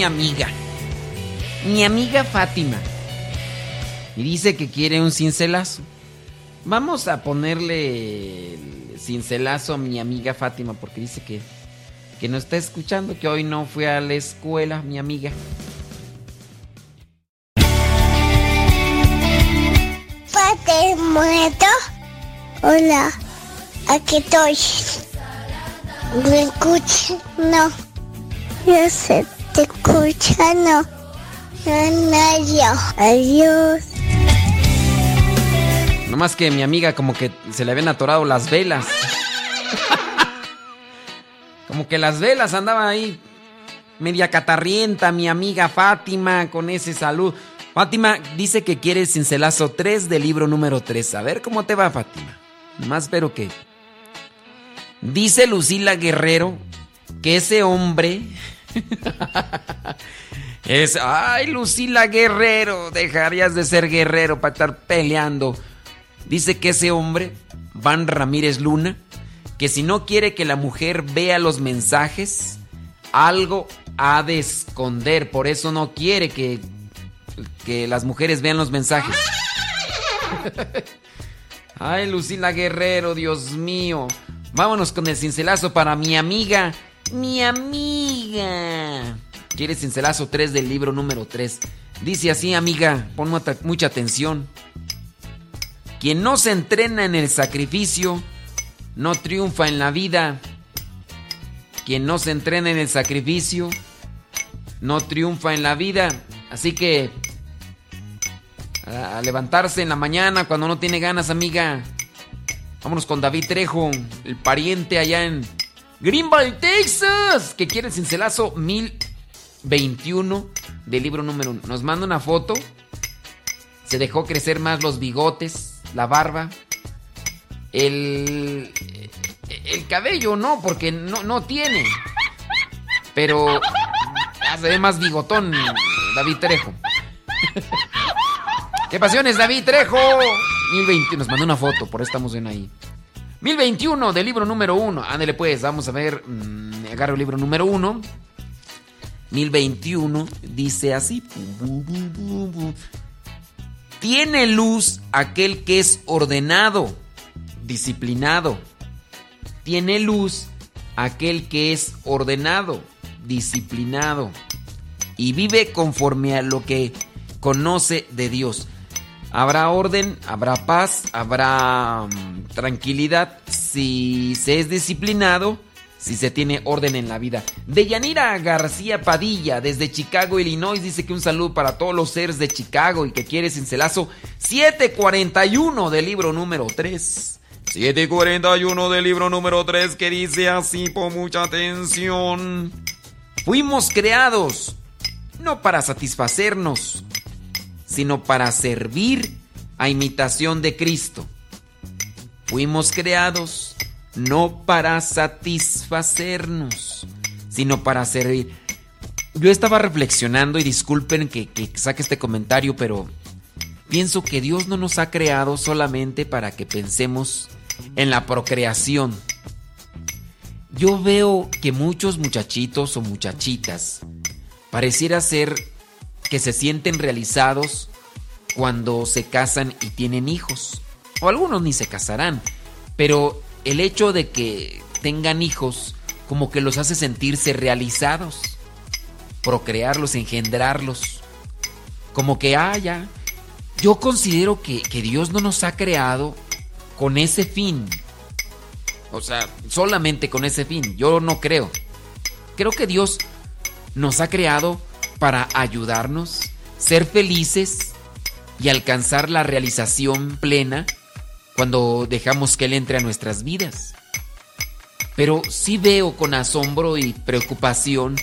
Mi amiga. Mi amiga Fátima. Y dice que quiere un cincelazo. Vamos a ponerle el cincelazo a mi amiga Fátima porque dice que, que no está escuchando, que hoy no fue a la escuela, mi amiga. Padre muerto. Hola, aquí estoy. ¿Me escuchas? No. Yo sé, te escucha, no. No, nadie. Adiós. Nomás que mi amiga como que se le habían atorado las velas. [LAUGHS] como que las velas andaban ahí media catarrienta mi amiga Fátima con ese salud. Fátima dice que quiere el cincelazo 3 del libro número 3. A ver cómo te va, Fátima. Nomás espero que... Dice Lucila Guerrero que ese hombre... [LAUGHS] es... Ay, Lucila Guerrero, dejarías de ser guerrero para estar peleando. Dice que ese hombre, Van Ramírez Luna, que si no quiere que la mujer vea los mensajes, algo ha de esconder. Por eso no quiere que, que las mujeres vean los mensajes. [LAUGHS] Ay, Lucila Guerrero, Dios mío. Vámonos con el cincelazo para mi amiga. Mi amiga. ¿Quieres cincelazo 3 del libro número 3? Dice así, amiga, pon mucha- atención. Quien no se entrena en el sacrificio, no triunfa en la vida. Quien no se entrena en el sacrificio, no triunfa en la vida. Así que a levantarse en la mañana cuando no tiene ganas, amiga. Vámonos con David Trejo, el pariente allá en Greenville, Texas, que quiere el cincelazo 1021 del libro número 1. Nos manda una foto. Se dejó crecer más los bigotes, la barba. El, el cabello no, porque no, no tiene. Pero se ve más bigotón David Trejo. ¿Qué pasiones, David Trejo? 1020, nos mandó una foto, por eso estamos bien ahí. 1021 del libro número 1. Ándale pues, vamos a ver. mm, agarro el libro número 1. 1021 dice así. Tiene luz aquel que es ordenado, disciplinado. Tiene luz aquel que es ordenado, disciplinado. Y vive conforme a lo que conoce de Dios. Habrá orden, habrá paz, habrá mm, tranquilidad si se es disciplinado, si se tiene orden en la vida. Deyanira García Padilla, desde Chicago, Illinois, dice que un saludo para todos los seres de Chicago y que quiere cincelazo 741 del libro número 3. 741 del libro número 3 que dice así, por mucha atención. Fuimos creados no para satisfacernos, sino para servir a imitación de Cristo. Fuimos creados no para satisfacernos, sino para servir. Yo estaba reflexionando y disculpen que, que saque este comentario, pero pienso que Dios no nos ha creado solamente para que pensemos en la procreación. Yo veo que muchos muchachitos o muchachitas pareciera ser que se sienten realizados cuando se casan y tienen hijos. O algunos ni se casarán. Pero el hecho de que tengan hijos como que los hace sentirse realizados. Procrearlos, engendrarlos. Como que, ah, yo considero que, que Dios no nos ha creado con ese fin. O sea, solamente con ese fin. Yo no creo. Creo que Dios nos ha creado para ayudarnos, ser felices y alcanzar la realización plena cuando dejamos que Él entre a nuestras vidas. Pero sí veo con asombro y preocupación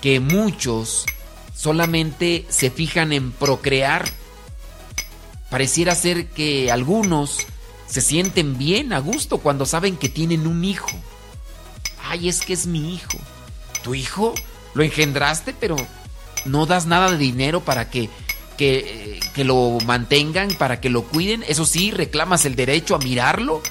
que muchos solamente se fijan en procrear. Pareciera ser que algunos se sienten bien a gusto cuando saben que tienen un hijo. Ay, es que es mi hijo. ¿Tu hijo? Lo engendraste, pero no das nada de dinero para que, que, que lo mantengan, para que lo cuiden. Eso sí, reclamas el derecho a mirarlo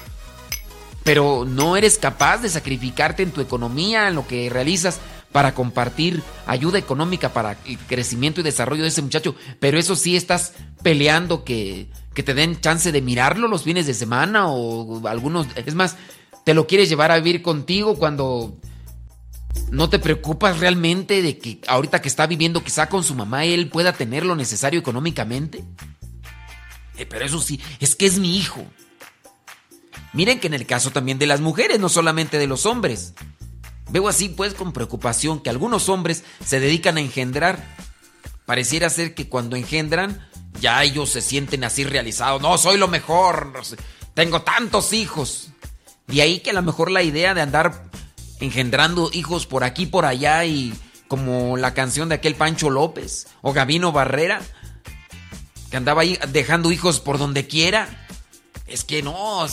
pero no eres capaz de sacrificarte en tu economía, en lo que realizas para compartir ayuda económica para el crecimiento y desarrollo de ese muchacho, pero eso sí estás peleando que, que te den chance de mirarlo los fines de semana o algunos, es más, te lo quieres llevar a vivir contigo cuando no te preocupas realmente de que ahorita que está viviendo quizá con su mamá él pueda tener lo necesario económicamente. Eh, pero eso sí, es que es mi hijo. Miren que en el caso también de las mujeres, no solamente de los hombres. Veo así pues con preocupación que algunos hombres se dedican a engendrar. Pareciera ser que cuando engendran ya ellos se sienten así realizados. No, soy lo mejor. Tengo tantos hijos. De ahí que a lo mejor la idea de andar engendrando hijos por aquí, por allá y como la canción de aquel Pancho López o Gavino Barrera, que andaba ahí dejando hijos por donde quiera. Es que no,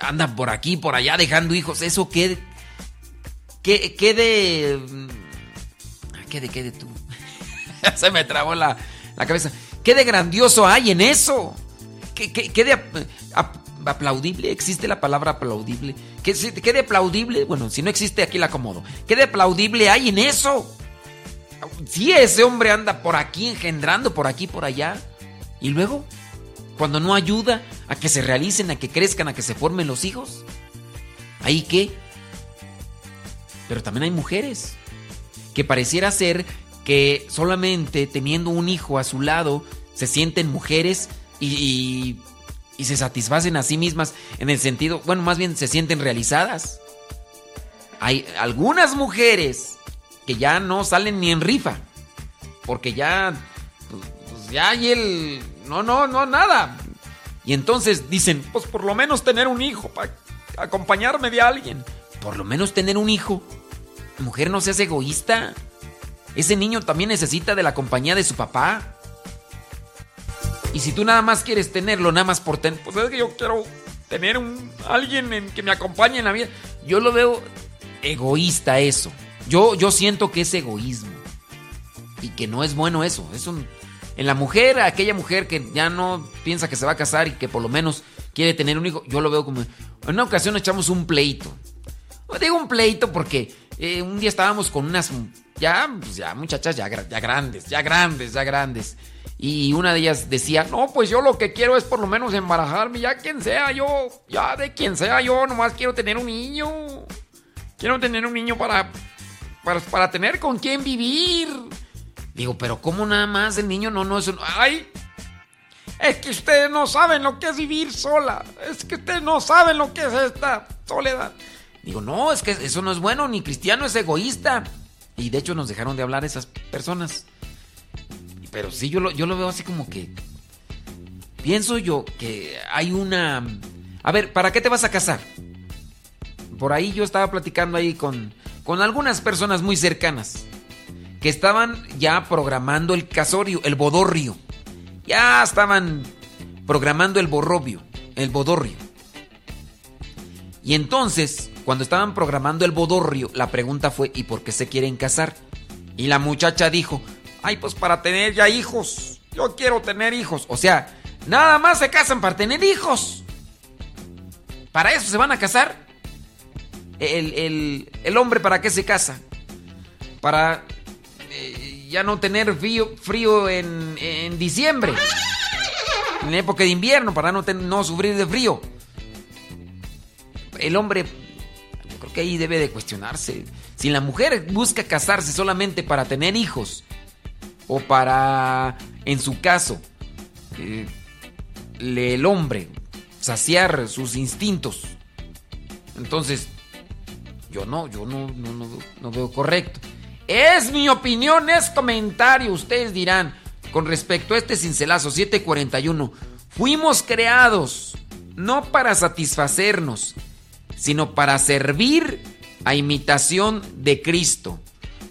anda por aquí, por allá dejando hijos. ¿Eso qué? ¿Qué, qué de. ¿Qué de qué de tú? [LAUGHS] Se me trabó la, la, cabeza. ¿Qué de grandioso hay en eso? ¿Qué, qué, de ap, aplaudible? ¿Existe la palabra aplaudible? ¿Qué, ¿Qué de aplaudible? Bueno, si no existe, aquí la acomodo. ¿Qué de aplaudible hay en eso? Si ese hombre anda por aquí engendrando, por aquí, por allá. ¿Y luego? Cuando no ayuda a que se realicen, a que crezcan, a que se formen los hijos. ¿Ahí qué? Pero también hay mujeres que pareciera ser que solamente teniendo un hijo a su lado se sienten mujeres y, y, se satisfacen a sí mismas en el sentido, bueno, más bien se sienten realizadas. Hay algunas mujeres que ya no salen ni en rifa, porque ya, pues ya hay el, no, no, no, nada. Y entonces dicen, pues por lo menos tener un hijo, acompañarme de alguien. Por lo menos tener un hijo. Mujer, no seas egoísta. Ese niño también necesita de la compañía de su papá. Y si tú nada más quieres tenerlo, nada más por tener, pues es que yo quiero tener un alguien en que me acompañe en la vida. Yo lo veo egoísta eso. Yo, yo siento que es egoísmo. Y que no es bueno eso. Es un, en la mujer, aquella mujer que ya no piensa que se va a casar y que por lo menos quiere tener un hijo, yo lo veo como... En una ocasión echamos un pleito. Digo un pleito porque eh, un día estábamos con unas ya, pues ya muchachas ya, ya grandes, ya grandes, ya grandes. Y una de ellas decía, no, pues yo lo que quiero es por lo menos embarajarme, ya quien sea yo, ya de quien sea yo, nomás quiero tener un niño. Quiero tener un niño para, para, para tener con quién vivir. Digo, pero ¿cómo nada más el niño no, no es... ¡Ay! Es que ustedes no saben lo que es vivir sola. Es que ustedes no saben lo que es esta soledad. Digo, no, es que eso no es bueno, ni cristiano es egoísta. Y de hecho nos dejaron de hablar esas personas. Pero sí, yo lo, yo lo veo así como que... Pienso yo que hay una... A ver, ¿para qué te vas a casar? Por ahí yo estaba platicando ahí con, con algunas personas muy cercanas que estaban ya programando el casorio, el bodorrio. Ya estaban programando el borrobio, el bodorrio. Y entonces, cuando estaban programando el bodorrio, la pregunta fue, ¿y por qué se quieren casar? Y la muchacha dijo, ay, pues para tener ya hijos. Yo quiero tener hijos. O sea, nada más se casan para tener hijos. ¿Para eso se van a casar? El, el, el hombre, ¿para qué se casa? Para ya no tener frío, en, en, diciembre. En época de invierno, para no, no sufrir de frío. El hombre, creo que ahí debe de cuestionarse. Si la mujer busca casarse solamente para tener hijos, o para, en su caso, eh, el hombre, saciar sus instintos. Entonces, yo no, yo no, no, no, veo correcto. Es mi opinión, es comentario. Ustedes dirán, con respecto a este cincelazo 741, fuimos creados no para satisfacernos, sino para servir a imitación de Cristo.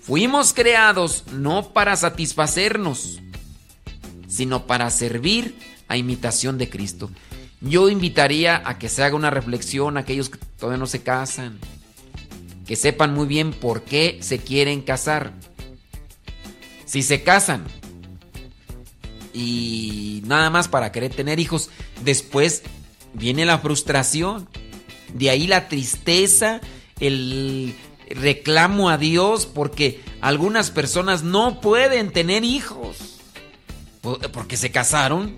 Fuimos creados no para satisfacernos, sino para servir a imitación de Cristo. Yo invitaría a que se haga una reflexión a aquellos que todavía no se casan, que sepan muy bien por qué se quieren casar. Si se casan y nada más para querer tener hijos, después viene la frustración, de ahí la tristeza, el reclamo a Dios porque algunas personas no pueden tener hijos. Porque se casaron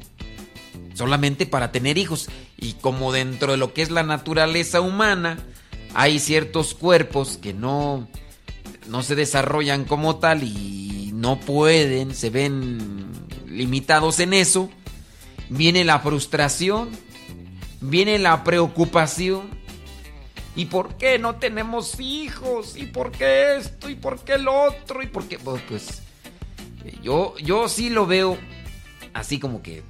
solamente para tener hijos. Y como dentro de lo que es la naturaleza humana hay ciertos cuerpos que no no se desarrollan como tal y no pueden, se ven limitados en eso, viene la frustración, viene la preocupación ¿Y por qué no tenemos hijos? ¿Y por qué esto? ¿Y por qué el otro? ¿Y por qué? Pues, pues yo, yo sí lo veo así como que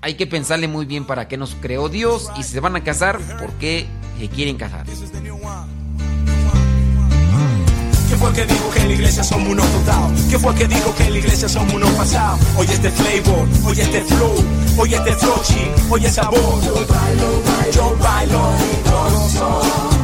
hay que pensarle muy bien para qué nos creó Dios y si se van a casar, ¿por qué se quieren casar? ¿Qué fue que dijo que en la iglesia somos unos totados? ¿Qué fue que dijo que en la iglesia somos unos pasados? Oye este flavor, oye este flow, oye este flochi, oye sabor. Yo bailo, yo bailo y gozo.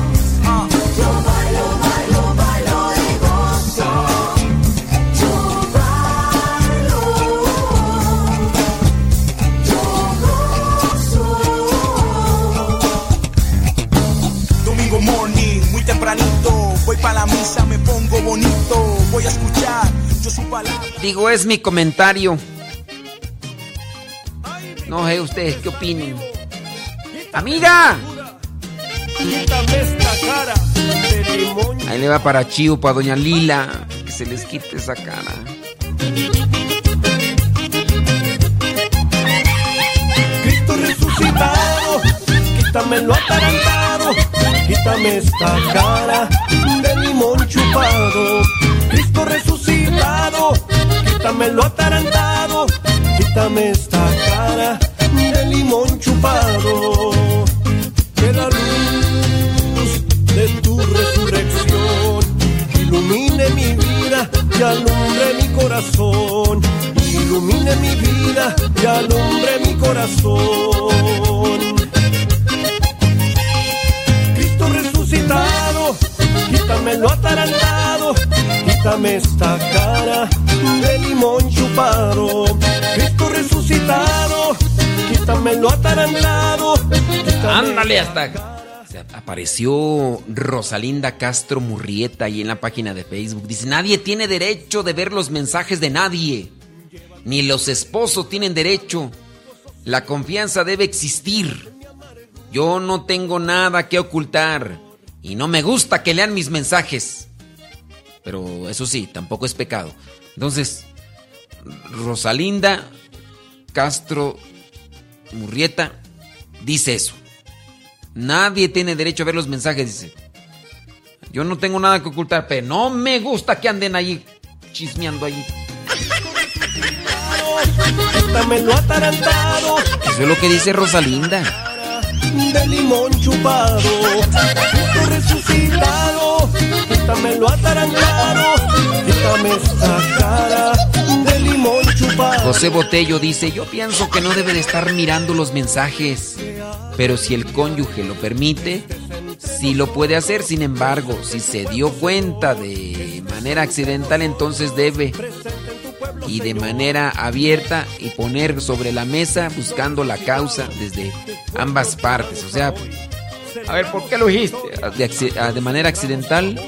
Voy para la misa, me pongo bonito, voy a escuchar, yo su palabra. Digo, es mi comentario. No sé ustedes qué opinen. ¡Amiga! Ahí le va para Chivo, para Doña Lila. Que se les quite esa cara. Cristo resucitado, quítame lo atarantado, quítame esta cara limón chupado. Cristo resucitado, quítame lo atarantado, quítame esta cara de limón chupado. Que la luz de tu resurrección ilumine mi vida y alumbre mi corazón. Ilumine mi vida y alumbre mi corazón. Quítame lo atarantado, quítame esta cara de limón chupado. Cristo resucitado, quítame lo atarantado. Ándale hasta apareció Rosalinda Castro Murrieta ahí en la página de Facebook. Dice, nadie tiene derecho de ver los mensajes de nadie. Ni los esposos tienen derecho. La confianza debe existir. Yo no tengo nada que ocultar. Y no me gusta que lean mis mensajes. Pero eso sí, tampoco es pecado. Entonces, Rosalinda Castro Murrieta dice eso. Nadie tiene derecho a ver los mensajes, dice. Yo no tengo nada que ocultar, pero no me gusta que anden ahí chismeando ahí. Eso es lo que dice Rosalinda. De limón chupado, resucitado, quítame lo atarantado, quítame esta de limón chupado. José Botello dice, yo pienso que no debe de estar mirando los mensajes. Pero si el cónyuge lo permite, sí lo puede hacer. Sin embargo, si se dio cuenta de manera accidental, entonces debe y de manera abierta y poner sobre la mesa buscando la causa desde ambas partes. O sea, a ver, ¿por qué lo dijiste? De, ah, manera accidental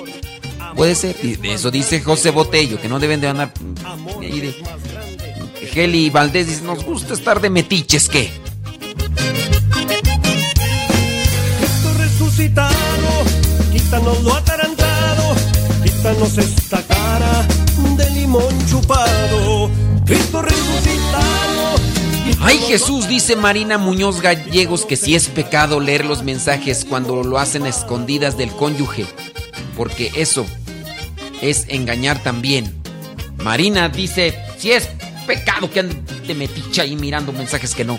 puede ser. eso dice José Botello, que no deben de andar. De, Geli Valdés dice, nos gusta estar de metiches, ¿qué? quítanos lo atarantado, quítanos esta cara chupado, Cristo. Ay Jesús, dice Marina Muñoz Gallegos que si es pecado leer los mensajes cuando lo hacen a escondidas del cónyuge, porque eso es engañar también. Marina dice, si es pecado que ande de meticha ahí mirando mensajes que no.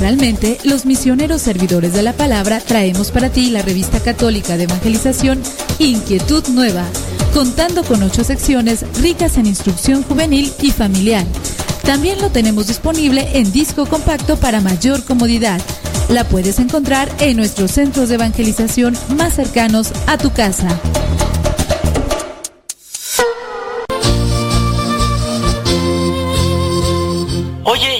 Bimestralmente, los misioneros servidores de la palabra traemos para ti la revista católica de evangelización Inquietud Nueva, contando con ocho secciones ricas en instrucción juvenil y familiar. También lo tenemos disponible en disco compacto para mayor comodidad. La puedes encontrar en nuestros centros de evangelización más cercanos a tu casa. Oye,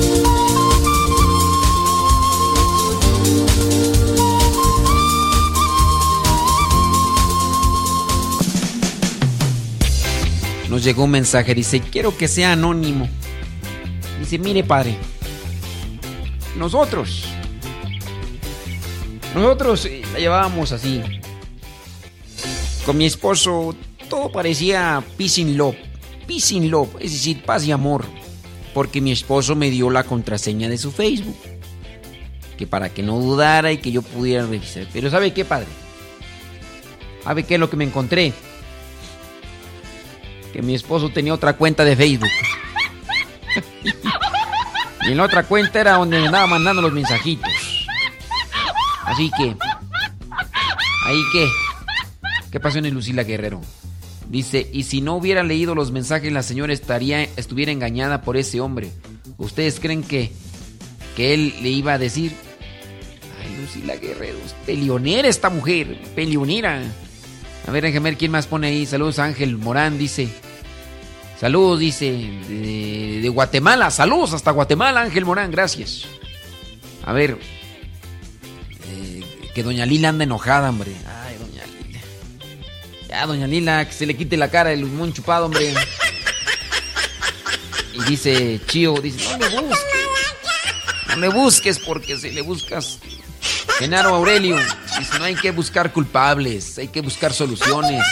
Nos llegó un mensaje, dice, quiero que sea anónimo. Dice, mire padre, nosotros, nosotros eh, la llevábamos así. Con mi esposo todo parecía peace in love, peace in love, es decir, paz y amor. Porque mi esposo me dio la contraseña de su Facebook. Que para que no dudara y que yo pudiera revisar. Pero ¿sabe qué, padre? ¿Sabe qué es lo que me encontré? Que mi esposo tenía otra cuenta de Facebook. y en la otra cuenta era donde me andaba mandando los mensajitos. Así que, ahí que, ¿qué pasó en el Lucila Guerrero? Dice, y si no hubiera leído los mensajes, la señora estaría, estuviera engañada por ese hombre. ¿Ustedes creen que, que él le iba a decir? Ay, Lucila Guerrero, es pelionera esta mujer, pelionera. A ver, déjame ver quién más pone ahí. Saludos Ángel Morán, dice. Saludos, dice, de, Guatemala. Saludos hasta Guatemala, Ángel Morán, gracias. A ver. Eh, que doña Lila anda enojada, hombre. Ay, doña Lila. Ya, doña Lila, que se le quite la cara del limón chupado, hombre. Y dice Chío, dice, no le busques. No le busques porque si le buscas Genaro Aurelio dice, no hay que buscar culpables, hay que buscar soluciones.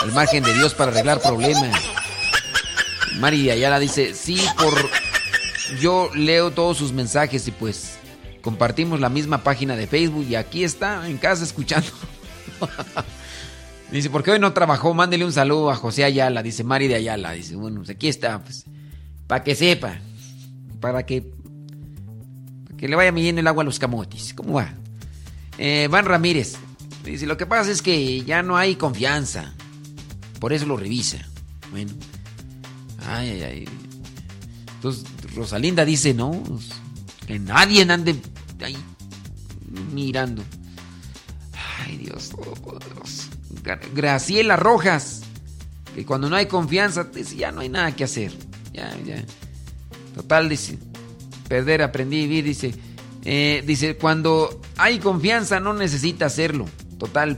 Al margen de Dios para arreglar problemas. Mari Ayala dice, sí, por... Yo leo todos sus mensajes y pues compartimos la misma página de Facebook y aquí está en casa escuchando. dice, porque hoy no trabajó, mándele un saludo a José Ayala, dice Mari de Ayala. Dice, bueno, pues aquí está, pues, para que sepa, para que que le vaya midiendo el agua a los camotes. ¿Cómo va? Eh, Van Ramírez. Dice, lo que pasa es que ya no hay confianza. Por eso lo revisa. Bueno. Ay, ay, ay. Entonces, Rosalinda dice, no, que nadie ande ahí mirando. Ay, Dios Dios Todopoderoso. Gra- Graciela Rojas. Que cuando no hay confianza, dice, ya no hay nada que hacer. Ya, ya. Total, dice. Perder, aprendí a vivir, dice. eh, dice, cuando hay confianza no necesita hacerlo. Total,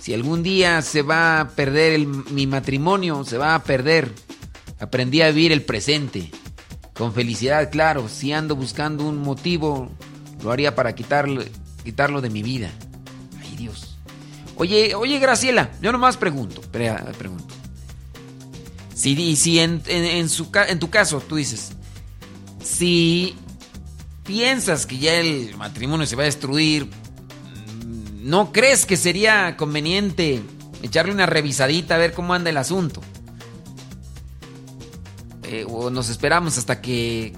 si algún día se va a perder mi matrimonio, se va a perder. Aprendí a vivir el presente. Con felicidad, claro. Si ando buscando un motivo, lo haría para quitarlo, quitarlo de mi vida. Ay, Dios. Oye, oye, Graciela, yo nomás pregunto. pre- pregunto. Si, si en tu caso tú dices, si piensas que ya el matrimonio se va a destruir, ¿no crees que sería conveniente echarle una revisadita a ver cómo anda el asunto? Eh, o nos esperamos hasta que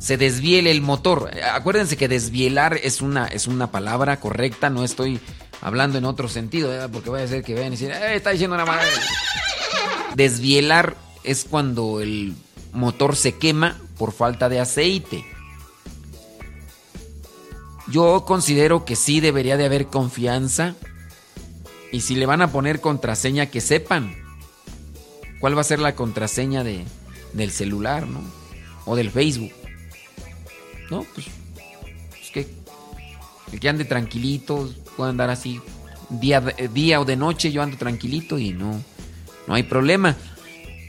se desviele el motor. Acuérdense que desvielar es una, es una palabra correcta, no estoy hablando en otro sentido, porque vaya a ser que vayan a decir, "Eh, está diciendo una madre. Desvielar es cuando el motor se quema por falta de aceite. Yo considero que sí debería de haber confianza. Y si le van a poner contraseña, que sepan cuál va a ser la contraseña de, del celular, ¿no? O del Facebook. No, pues, pues que el que ande tranquilito, puede andar así día, de- día o de noche, yo ando tranquilito y no, no hay problema.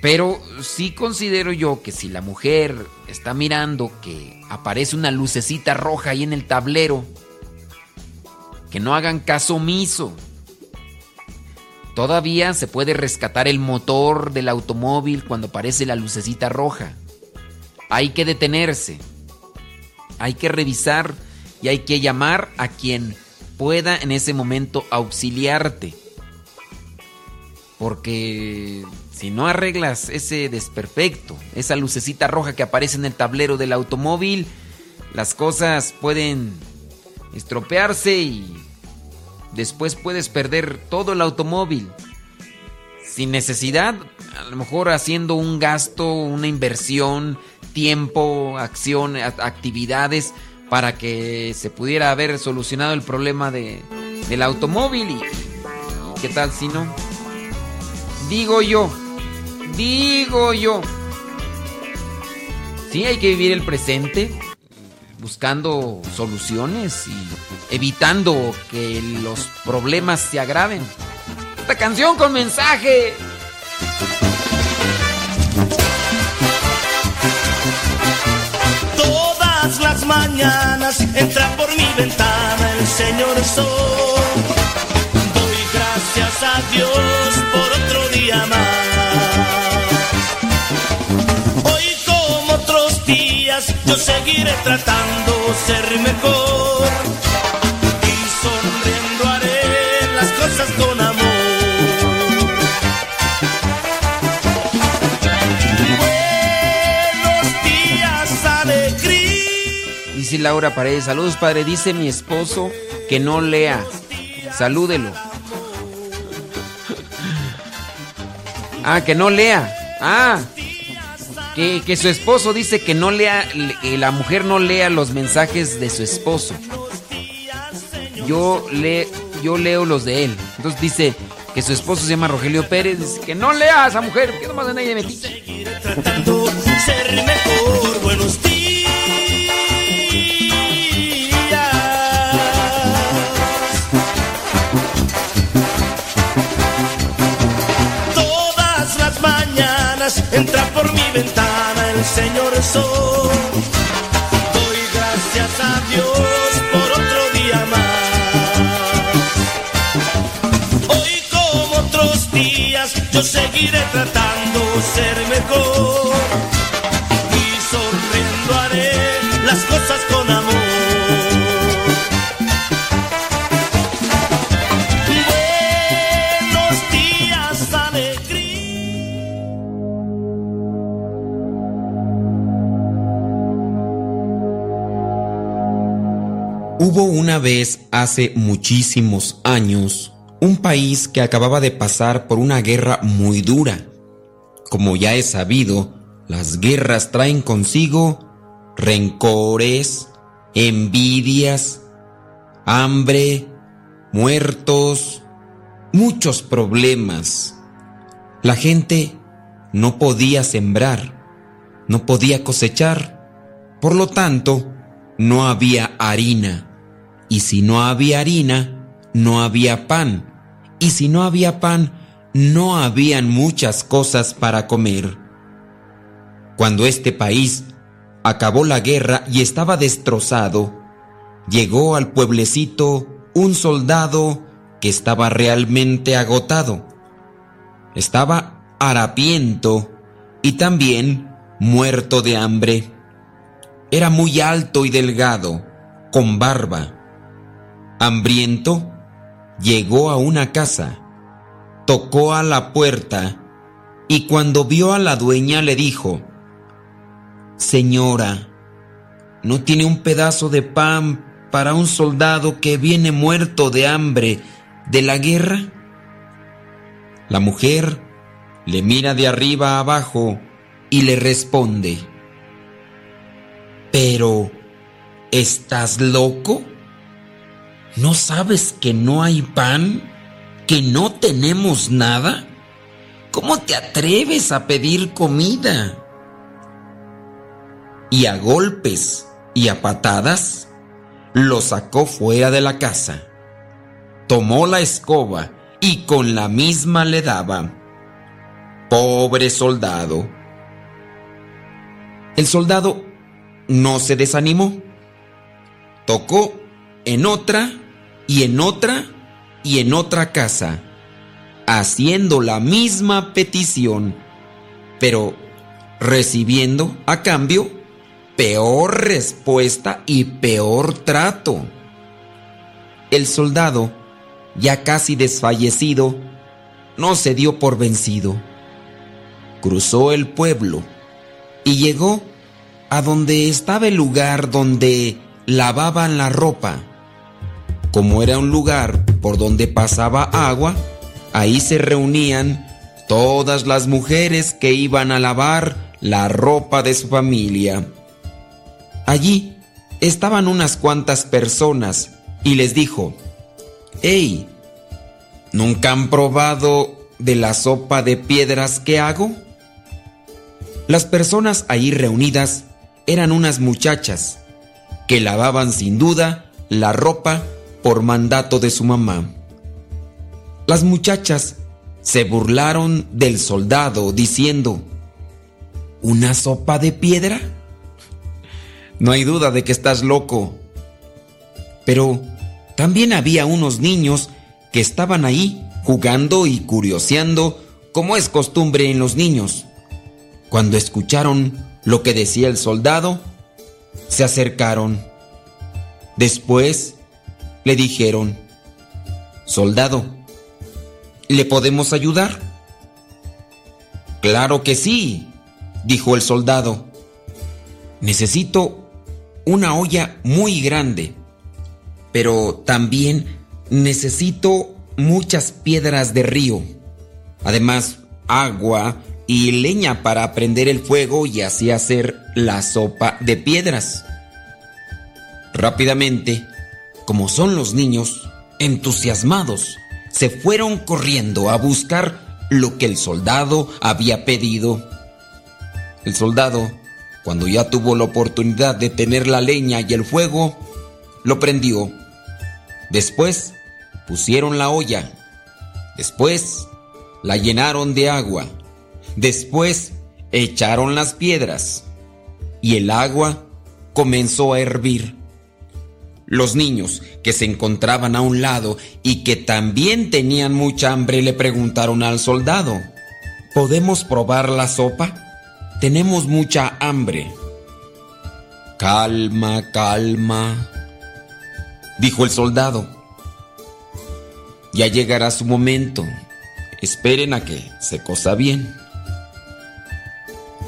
Pero sí considero yo que si la mujer está mirando que aparece una lucecita roja ahí en el tablero, que no hagan caso omiso. Todavía se puede rescatar el motor del automóvil cuando aparece la lucecita roja. Hay que detenerse. Hay que revisar y hay que llamar a quien pueda en ese momento auxiliarte. Porque si no arreglas ese desperfecto, esa lucecita roja que aparece en el tablero del automóvil, las cosas pueden estropearse y después puedes perder todo el automóvil. Sin necesidad, a lo mejor haciendo un gasto, una inversión, tiempo, acción, actividades para que se pudiera haber solucionado el problema de, del automóvil. Y, y qué tal si no? Digo yo, digo yo. Sí, hay que vivir el presente buscando soluciones y evitando que los problemas se agraven. Esta canción con mensaje. Todas las mañanas entra por mi ventana el Señor Sol. Doy gracias a Dios por otro día más. Yo seguiré tratando ser mejor. Y sonriendo haré las cosas con amor. Buenos días, alegría. Dice Laura Paredes, saludos padre, dice mi esposo que no lea. Salúdelo. Ah, que no lea. Ah, que, que su esposo dice que no lea, que la mujer no lea los mensajes de su esposo. Yo, le, yo leo los de él. Entonces dice que su esposo se llama Rogelio Pérez. Dice que no lea a esa mujer. ¿Qué nomás anda ahí de metiche? tratando ser mejor. Buenos días. Todas las mañanas entra por mi ventana Señor Sol. Doy gracias a Dios por otro día más. Hoy como otros días yo seguiré tratando ser mejor vez, hace muchísimos años, un país que acababa de pasar por una guerra muy dura. Como ya es sabido, las guerras traen consigo rencores, envidias, hambre, muertos, muchos problemas. La gente no podía sembrar, no podía cosechar. Por lo tanto, no había harina. Y si no había harina, no había pan. Y si no había pan, no habían muchas cosas para comer. Cuando este país acabó la guerra y estaba destrozado, llegó al pueblecito un soldado que estaba realmente agotado. Estaba harapiento y también muerto de hambre. Era muy alto y delgado, con barba. Hambriento, llegó a una casa, tocó a la puerta y cuando vio a la dueña le dijo, Señora, ¿no tiene un pedazo de pan para un soldado que viene muerto de hambre de la guerra? La mujer le mira de arriba abajo y le responde, Pero, ¿estás loco? ¿No sabes que no hay pan? ¿Que no tenemos nada? ¿Cómo te atreves a pedir comida? Y a golpes y a patadas lo sacó fuera de la casa. Tomó la escoba y con la misma le daba. Pobre soldado. El soldado no se desanimó. Tocó en otra y en otra y en otra casa, haciendo la misma petición, pero recibiendo a cambio peor respuesta y peor trato. El soldado, ya casi desfallecido, no se dio por vencido. Cruzó el pueblo y llegó a donde estaba el lugar donde lavaban la ropa. Como era un lugar por donde pasaba agua, ahí se reunían todas las mujeres que iban a lavar la ropa de su familia. Allí estaban unas cuantas personas y les dijo, ¡Hey! ¿Nunca han probado de la sopa de piedras que hago? Las personas ahí reunidas eran unas muchachas que lavaban sin duda la ropa por mandato de su mamá. Las muchachas se burlaron del soldado diciendo, ¿Una sopa de piedra? No hay duda de que estás loco. Pero también había unos niños que estaban ahí jugando y curioseando como es costumbre en los niños. Cuando escucharon lo que decía el soldado, se acercaron. Después le dijeron, Soldado, ¿le podemos ayudar? Claro que sí, dijo el soldado. Necesito una olla muy grande, pero también necesito muchas piedras de río. Además, agua y leña para prender el fuego y así hacer la sopa de piedras. Rápidamente, como son los niños, entusiasmados, se fueron corriendo a buscar lo que el soldado había pedido. El soldado, cuando ya tuvo la oportunidad de tener la leña y el fuego, lo prendió. Después pusieron la olla. Después la llenaron de agua. Después echaron las piedras. Y el agua comenzó a hervir. Los niños que se encontraban a un lado y que también tenían mucha hambre le preguntaron al soldado, ¿podemos probar la sopa? Tenemos mucha hambre. Calma, calma, dijo el soldado. Ya llegará su momento. Esperen a que se cosa bien.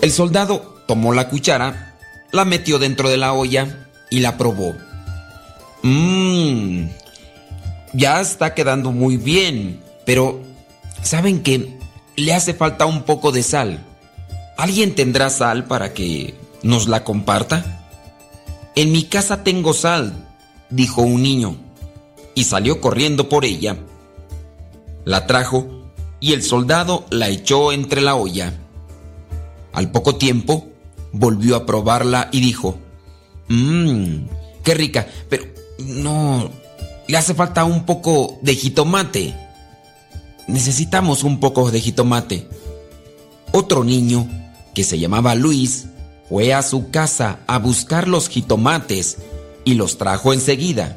El soldado tomó la cuchara, la metió dentro de la olla y la probó. Mmm, ya está quedando muy bien, pero ¿saben qué? Le hace falta un poco de sal. ¿Alguien tendrá sal para que nos la comparta? En mi casa tengo sal, dijo un niño. y salió corriendo por ella. La trajo y el soldado la echó entre la olla. Al poco tiempo volvió a probarla y dijo, Mmm, qué rica, pero no, le hace falta un poco de jitomate. Necesitamos un poco de jitomate. Otro niño, que se llamaba Luis, fue a su casa a buscar los jitomates y los trajo enseguida.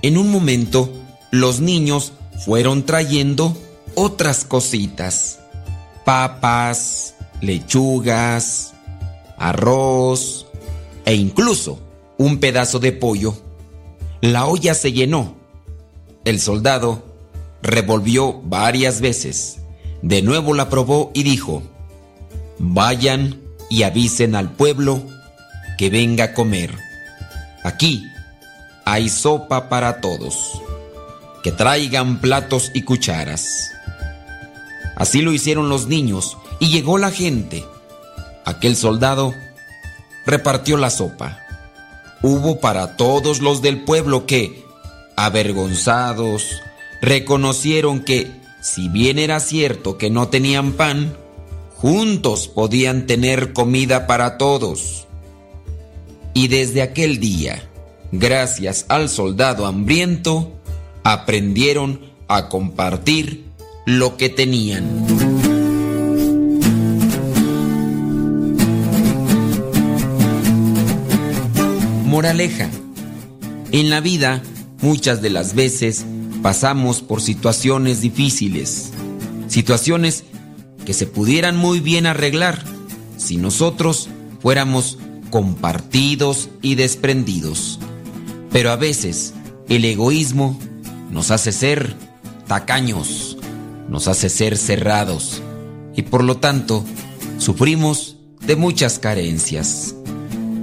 En un momento, los niños fueron trayendo otras cositas. Papas, lechugas, arroz e incluso un pedazo de pollo. La olla se llenó. El soldado revolvió varias veces. De nuevo la probó y dijo, vayan y avisen al pueblo que venga a comer. Aquí hay sopa para todos. Que traigan platos y cucharas. Así lo hicieron los niños y llegó la gente. Aquel soldado repartió la sopa. Hubo para todos los del pueblo que, avergonzados, reconocieron que, si bien era cierto que no tenían pan, juntos podían tener comida para todos. Y desde aquel día, gracias al soldado hambriento, aprendieron a compartir lo que tenían. Moraleja. En la vida, muchas de las veces pasamos por situaciones difíciles, situaciones que se pudieran muy bien arreglar si nosotros fuéramos compartidos y desprendidos. Pero a veces el egoísmo nos hace ser tacaños, nos hace ser cerrados y por lo tanto sufrimos de muchas carencias.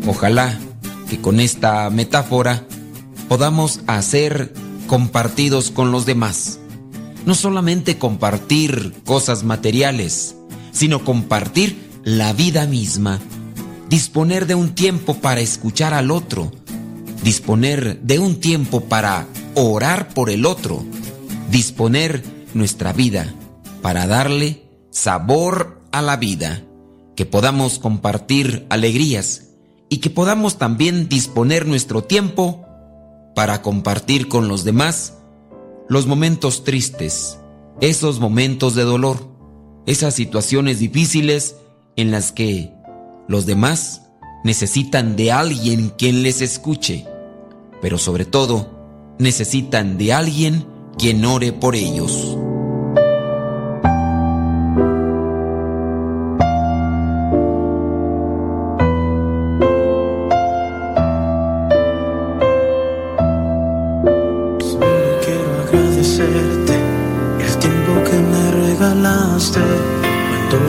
Ojalá que con esta metáfora podamos hacer compartidos con los demás. No solamente compartir cosas materiales, sino compartir la vida misma. Disponer de un tiempo para escuchar al otro. Disponer de un tiempo para orar por el otro. Disponer nuestra vida para darle sabor a la vida. Que podamos compartir alegrías y que podamos también disponer nuestro tiempo para compartir con los demás los momentos tristes, esos momentos de dolor, esas situaciones difíciles en las que los demás necesitan de alguien quien les escuche, pero sobre todo necesitan de alguien quien ore por ellos.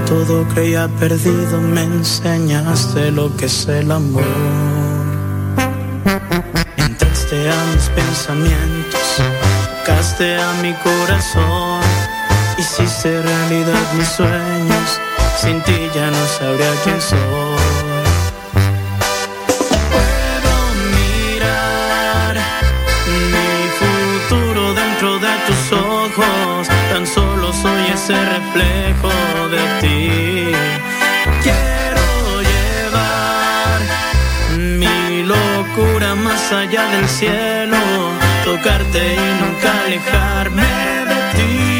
Todo creía perdido, me enseñaste lo que es el amor. Entraste a mis pensamientos, tocaste a mi corazón, hiciste realidad mis sueños, sin ti ya no sabría quién soy. Puedo mirar mi futuro dentro de tus ojos, ese reflejo de ti. Quiero llevar mi locura más allá del cielo, tocarte y nunca alejarme de ti.